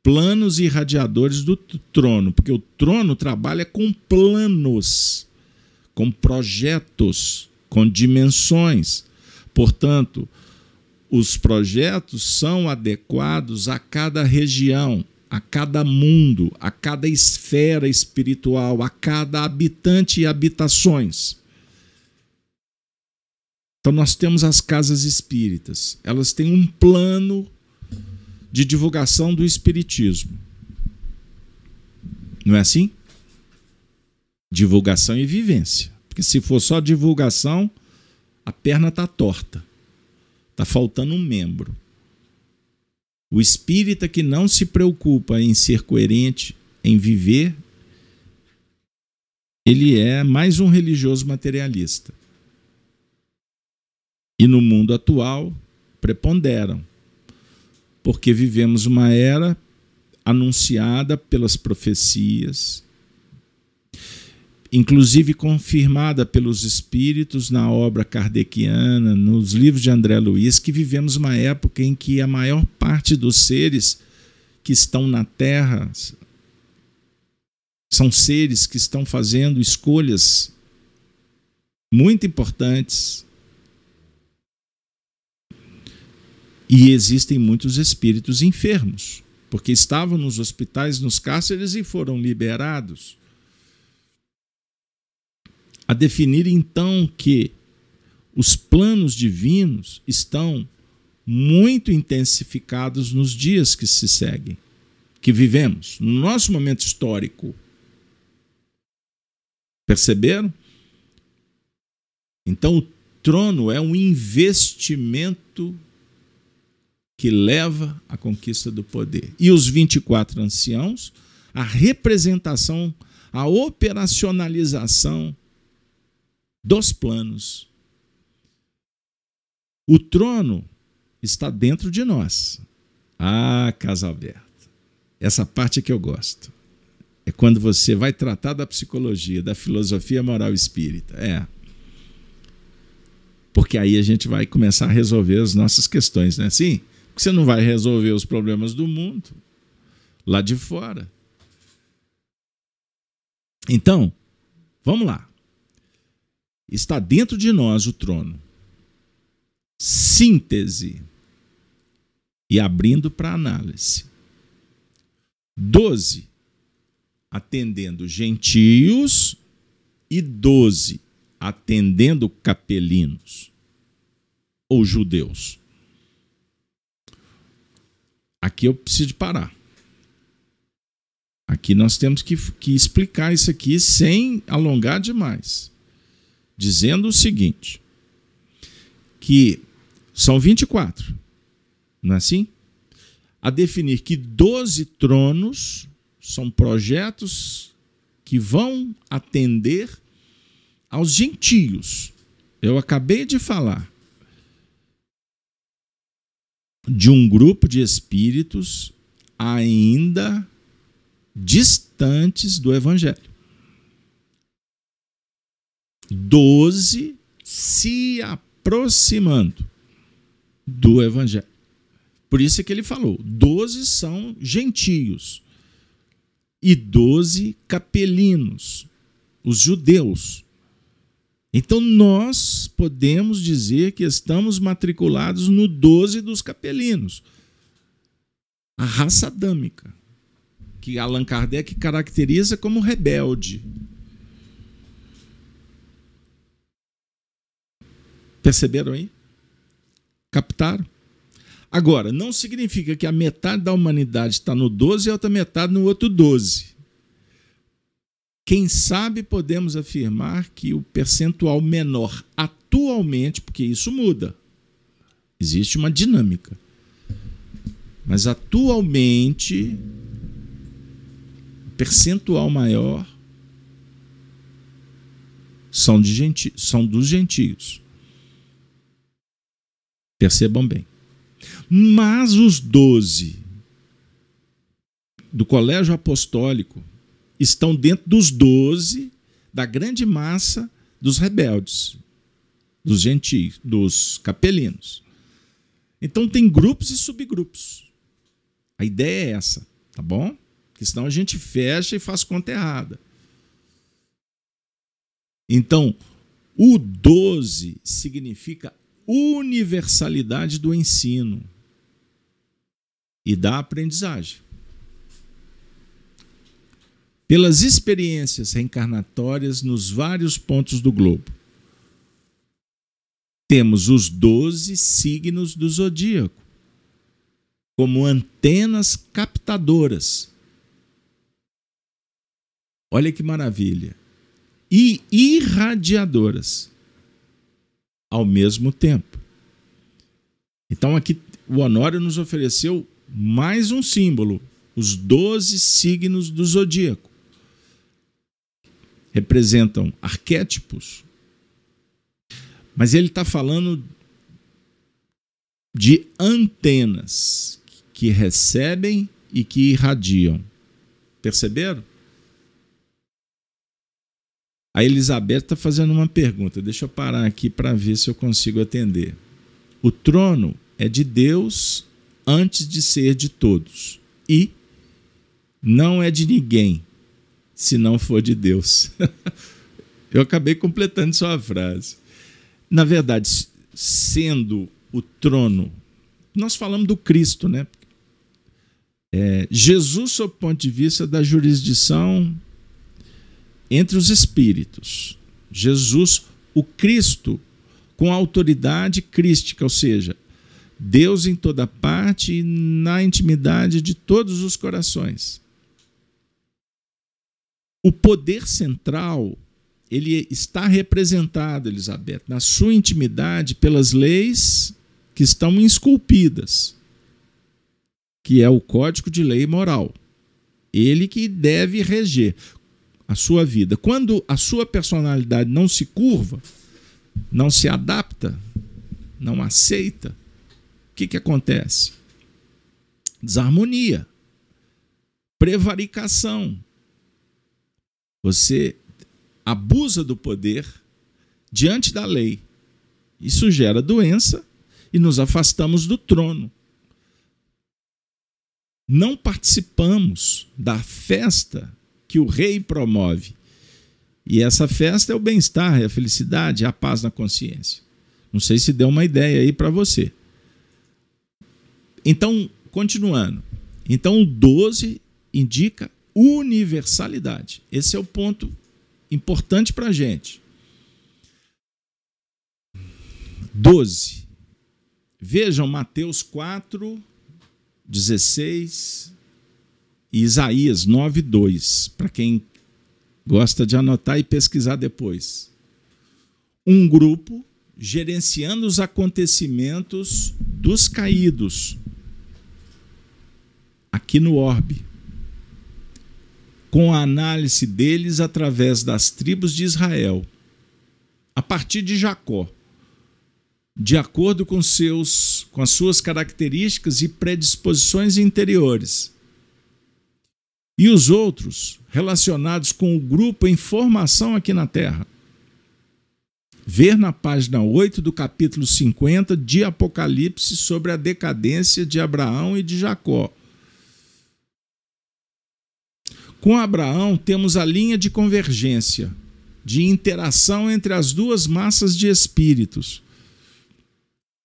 planos irradiadores do trono, porque o trono trabalha com planos, com projetos, com dimensões. Portanto, os projetos são adequados a cada região, a cada mundo, a cada esfera espiritual, a cada habitante e habitações. Então, nós temos as casas espíritas, elas têm um plano de divulgação do espiritismo. Não é assim? Divulgação e vivência. Porque se for só divulgação, a perna está torta. Está faltando um membro. O espírita que não se preocupa em ser coerente, em viver, ele é mais um religioso materialista. E no mundo atual, preponderam, porque vivemos uma era anunciada pelas profecias, inclusive confirmada pelos espíritos na obra kardeciana, nos livros de André Luiz, que vivemos uma época em que a maior parte dos seres que estão na Terra são seres que estão fazendo escolhas muito importantes. E existem muitos espíritos enfermos, porque estavam nos hospitais, nos cárceres e foram liberados a definir então que os planos divinos estão muito intensificados nos dias que se seguem, que vivemos, no nosso momento histórico. Perceberam? Então, o trono é um investimento que leva à conquista do poder. E os 24 anciãos, a representação, a operacionalização dos planos. O trono está dentro de nós. Ah, casa aberta. Essa parte é que eu gosto. É quando você vai tratar da psicologia, da filosofia moral espírita. É. Porque aí a gente vai começar a resolver as nossas questões, né? Sim, porque você não vai resolver os problemas do mundo lá de fora. Então, vamos lá. Está dentro de nós o trono. Síntese e abrindo para análise. 12. Atendendo gentios e 12. Atendendo capelinos ou judeus. Aqui eu preciso parar. Aqui nós temos que, que explicar isso aqui sem alongar demais. Dizendo o seguinte: que são 24 não é assim? A definir que 12 tronos são projetos que vão atender aos gentios. Eu acabei de falar de um grupo de espíritos ainda distantes do evangelho. Doze se aproximando do evangelho. Por isso é que ele falou: doze são gentios e doze capelinos, os judeus. Então nós podemos dizer que estamos matriculados no 12 dos capelinos. A raça adâmica, que Allan Kardec caracteriza como rebelde. Perceberam aí? Captaram? Agora, não significa que a metade da humanidade está no 12 e a outra metade no outro 12. Quem sabe podemos afirmar que o percentual menor atualmente, porque isso muda, existe uma dinâmica. Mas atualmente, percentual maior são, de genti são dos gentios. Percebam bem. Mas os doze do colégio apostólico estão dentro dos doze da grande massa dos rebeldes, dos gentios, dos capelinos. Então tem grupos e subgrupos. A ideia é essa, tá bom? Porque senão a gente fecha e faz conta errada. Então, o 12 significa universalidade do ensino e da aprendizagem. Pelas experiências reencarnatórias nos vários pontos do globo. Temos os doze signos do zodíaco como antenas captadoras. Olha que maravilha! E irradiadoras ao mesmo tempo. Então aqui o Honório nos ofereceu mais um símbolo, os doze signos do zodíaco. Representam arquétipos, mas ele está falando de antenas que recebem e que irradiam. Perceberam? A Elizabeth está fazendo uma pergunta. Deixa eu parar aqui para ver se eu consigo atender. O trono é de Deus antes de ser de todos. E não é de ninguém se não for de Deus. eu acabei completando sua frase. Na verdade, sendo o trono, nós falamos do Cristo, né? É, Jesus, sob o ponto de vista da jurisdição entre os espíritos. Jesus, o Cristo, com autoridade crística, ou seja, Deus em toda parte e na intimidade de todos os corações. O poder central, ele está representado, Elizabeth, na sua intimidade pelas leis que estão esculpidas, que é o Código de Lei Moral. Ele que deve reger a sua vida. Quando a sua personalidade não se curva, não se adapta, não aceita, o que, que acontece? Desarmonia, prevaricação. Você abusa do poder diante da lei. Isso gera doença e nos afastamos do trono. Não participamos da festa que o rei promove. E essa festa é o bem-estar, é a felicidade, é a paz na consciência. Não sei se deu uma ideia aí para você. Então, continuando. Então, o 12 indica universalidade. Esse é o ponto importante para a gente. 12. Vejam Mateus 4, 16 e Isaías 9, 2, para quem gosta de anotar e pesquisar depois. Um grupo gerenciando os acontecimentos dos caídos aqui no orbe, com a análise deles através das tribos de Israel, a partir de Jacó, de acordo com, seus, com as suas características e predisposições interiores. E os outros relacionados com o grupo em formação aqui na Terra ver na página 8 do capítulo 50 de Apocalipse sobre a decadência de Abraão e de Jacó. Com Abraão, temos a linha de convergência, de interação entre as duas massas de espíritos.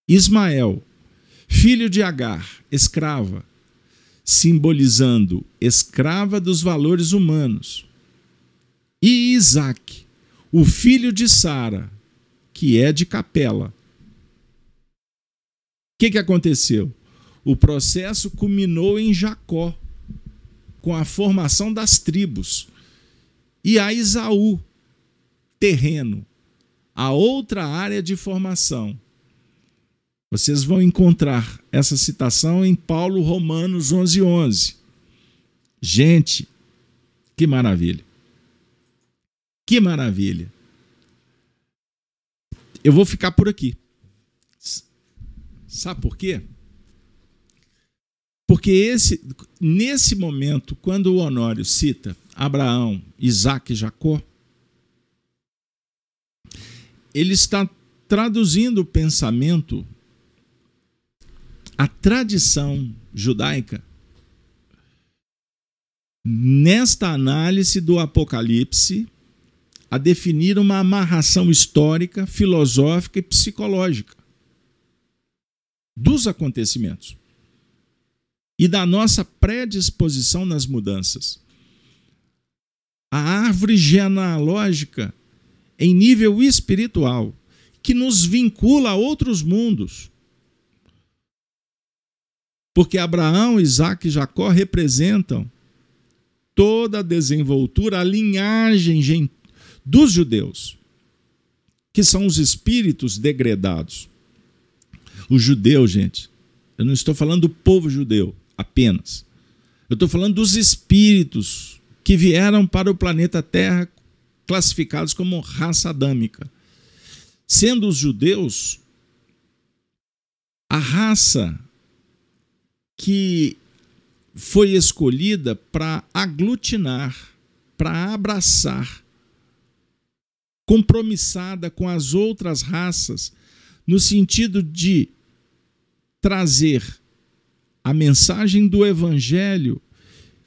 Ismael, filho de Agar, escrava, simbolizando escrava dos valores humanos. E Isaac, o filho de Sara, que é de capela. O que, que aconteceu? O processo culminou em Jacó, com a formação das tribos. E a Isaú, terreno, a outra área de formação. Vocês vão encontrar essa citação em Paulo Romanos 11:11. 11. Gente, que maravilha. Que maravilha. Eu vou ficar por aqui. Sabe por quê? Porque esse, nesse momento, quando o Honório cita Abraão, Isaac e Jacó, ele está traduzindo o pensamento, a tradição judaica, nesta análise do Apocalipse a definir uma amarração histórica, filosófica e psicológica dos acontecimentos e da nossa predisposição nas mudanças. A árvore genealógica em nível espiritual que nos vincula a outros mundos. Porque Abraão, Isaac e Jacó representam toda a desenvoltura, a linhagem dos judeus, que são os espíritos degredados. O judeu, gente, eu não estou falando do povo judeu apenas. Eu estou falando dos espíritos que vieram para o planeta Terra classificados como raça adâmica. Sendo os judeus a raça que foi escolhida para aglutinar, para abraçar compromissada com as outras raças, no sentido de trazer a mensagem do Evangelho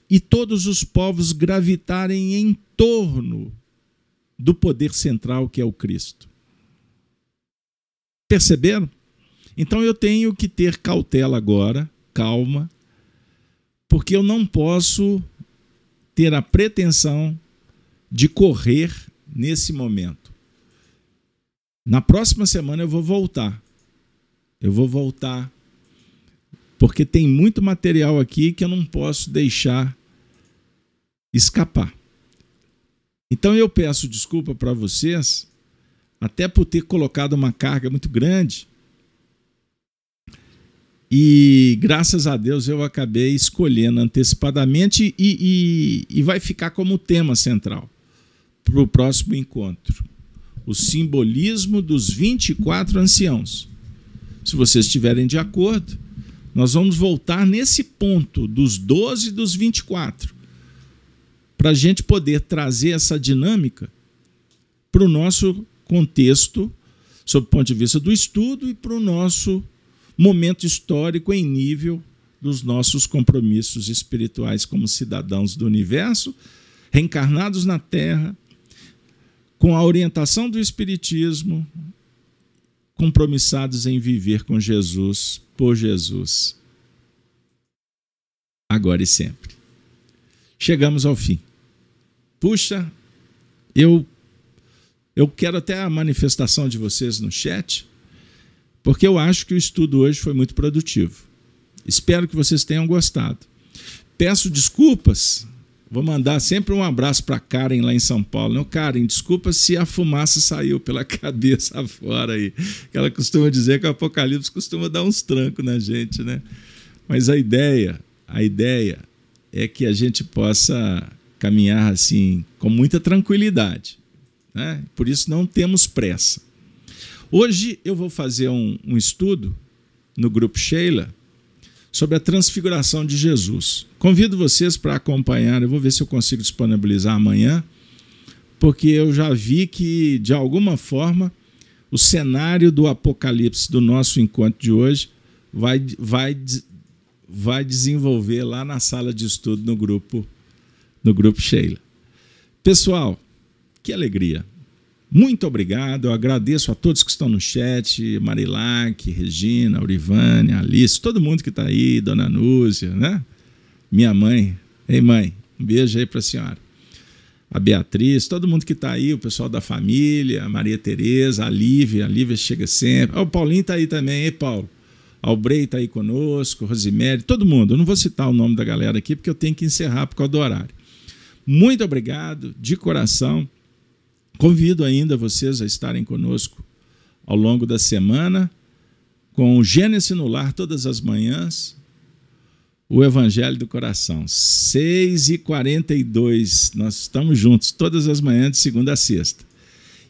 e todos os povos gravitarem em torno do poder central que é o Cristo. Perceberam? Então eu tenho que ter cautela agora, calma, porque eu não posso ter a pretensão de correr nesse momento. Na próxima semana eu vou voltar. Eu vou voltar porque tem muito material aqui que eu não posso deixar escapar. Então eu peço desculpa para vocês, até por ter colocado uma carga muito grande. E graças a Deus eu acabei escolhendo antecipadamente e, e, e vai ficar como tema central para o próximo encontro: o simbolismo dos 24 anciãos. Se vocês estiverem de acordo, nós vamos voltar nesse ponto dos 12 e dos 24, para a gente poder trazer essa dinâmica para o nosso contexto, sob o ponto de vista do estudo, e para o nosso momento histórico em nível dos nossos compromissos espirituais como cidadãos do universo, reencarnados na Terra, com a orientação do Espiritismo, compromissados em viver com Jesus, por Jesus, agora e sempre. Chegamos ao fim. Puxa, eu eu quero até a manifestação de vocês no chat porque eu acho que o estudo hoje foi muito produtivo. Espero que vocês tenham gostado. Peço desculpas. Vou mandar sempre um abraço para Karen lá em São Paulo. Não, Karen, desculpa se a fumaça saiu pela cabeça fora aí. Ela costuma dizer que o Apocalipse costuma dar uns trancos na gente, né? Mas a ideia, a ideia é que a gente possa caminhar assim com muita tranquilidade, né? Por isso não temos pressa. Hoje eu vou fazer um, um estudo no grupo Sheila sobre a transfiguração de Jesus. Convido vocês para acompanhar, eu vou ver se eu consigo disponibilizar amanhã, porque eu já vi que, de alguma forma, o cenário do Apocalipse do nosso encontro de hoje vai, vai, vai desenvolver lá na sala de estudo no grupo, no grupo Sheila. Pessoal, que alegria! Muito obrigado, eu agradeço a todos que estão no chat, Marilac, Regina, Urivânia, Alice, todo mundo que está aí, Dona Núzia, né? Minha mãe. Ei, mãe, um beijo aí para a senhora. A Beatriz, todo mundo que está aí, o pessoal da família, a Maria Tereza, a Lívia, a Lívia chega sempre. o Paulinho está aí também, ei, Paulo? Albrei está aí conosco, Rosemary, todo mundo. Eu não vou citar o nome da galera aqui porque eu tenho que encerrar por causa do horário. Muito obrigado, de coração. Convido ainda vocês a estarem conosco ao longo da semana com o Gênesis no Lar todas as manhãs, o Evangelho do Coração, 6 e 42 nós estamos juntos todas as manhãs de segunda a sexta.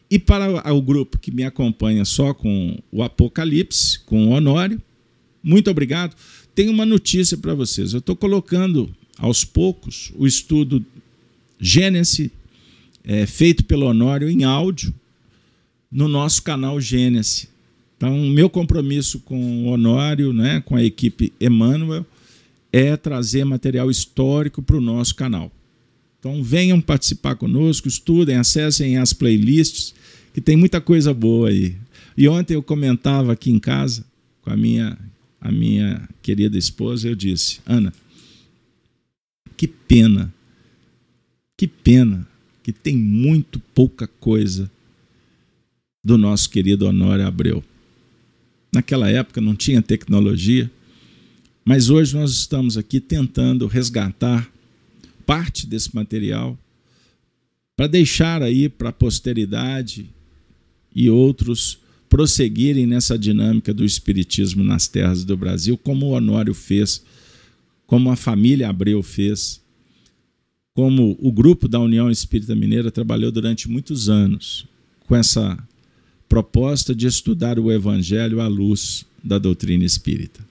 E para o grupo que me acompanha só com o Apocalipse, com o Honório, muito obrigado. Tenho uma notícia para vocês. Eu estou colocando aos poucos o estudo Gênesis é, feito pelo Honório em áudio no nosso canal Gênesis. Então, meu compromisso com o Honório, né, com a equipe Emmanuel, é trazer material histórico para o nosso canal. Então, venham participar conosco, estudem, acessem as playlists, que tem muita coisa boa aí. E ontem eu comentava aqui em casa com a minha, a minha querida esposa, eu disse: Ana, que pena, que pena que tem muito pouca coisa do nosso querido Honório Abreu. Naquela época não tinha tecnologia, mas hoje nós estamos aqui tentando resgatar parte desse material para deixar aí para a posteridade e outros prosseguirem nessa dinâmica do espiritismo nas terras do Brasil, como o Honório fez, como a família Abreu fez como o grupo da União Espírita Mineira trabalhou durante muitos anos com essa proposta de estudar o Evangelho à luz da doutrina espírita.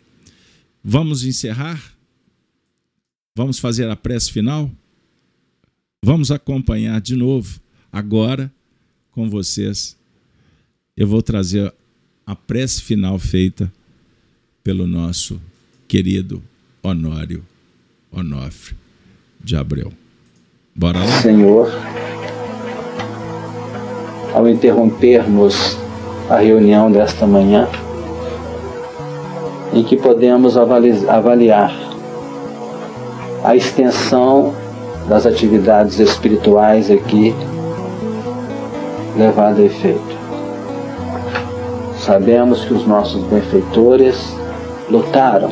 Vamos encerrar? Vamos fazer a prece final? Vamos acompanhar de novo, agora, com vocês. Eu vou trazer a prece final feita pelo nosso querido Honório Onofre de Abreu. Bora lá. Senhor, ao interrompermos a reunião desta manhã, em que podemos avaliar a extensão das atividades espirituais aqui levada a efeito. Sabemos que os nossos benfeitores lutaram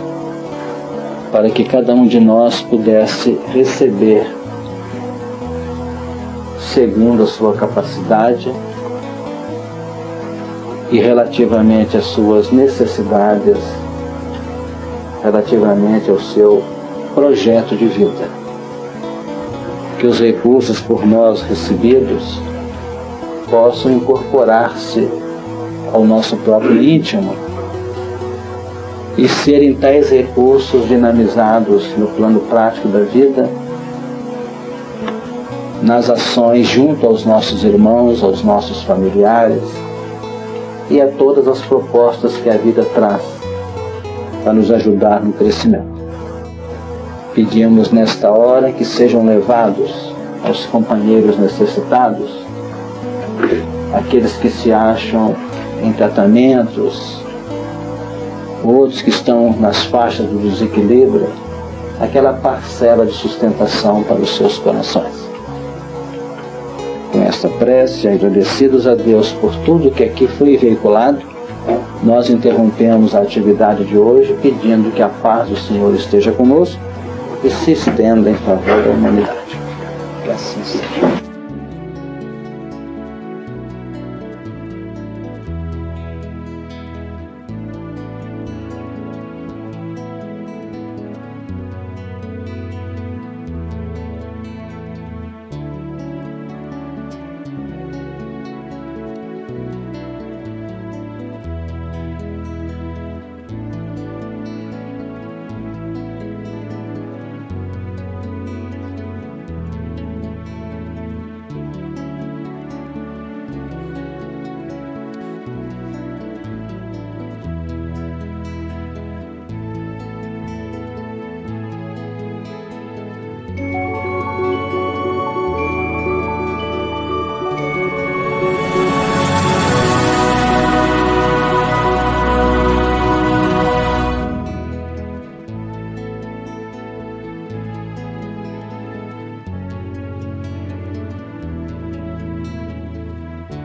para que cada um de nós pudesse receber segundo a sua capacidade e relativamente às suas necessidades, relativamente ao seu projeto de vida. Que os recursos por nós recebidos possam incorporar-se ao nosso próprio íntimo e serem tais recursos dinamizados no plano prático da vida, nas ações junto aos nossos irmãos, aos nossos familiares e a todas as propostas que a vida traz para nos ajudar no crescimento. Pedimos nesta hora que sejam levados aos companheiros necessitados, aqueles que se acham em tratamentos, outros que estão nas faixas do desequilíbrio, aquela parcela de sustentação para os seus corações. Esta prece, agradecidos a Deus por tudo que aqui foi veiculado, nós interrompemos a atividade de hoje pedindo que a paz do Senhor esteja conosco e se estenda em favor da humanidade. Que assim seja.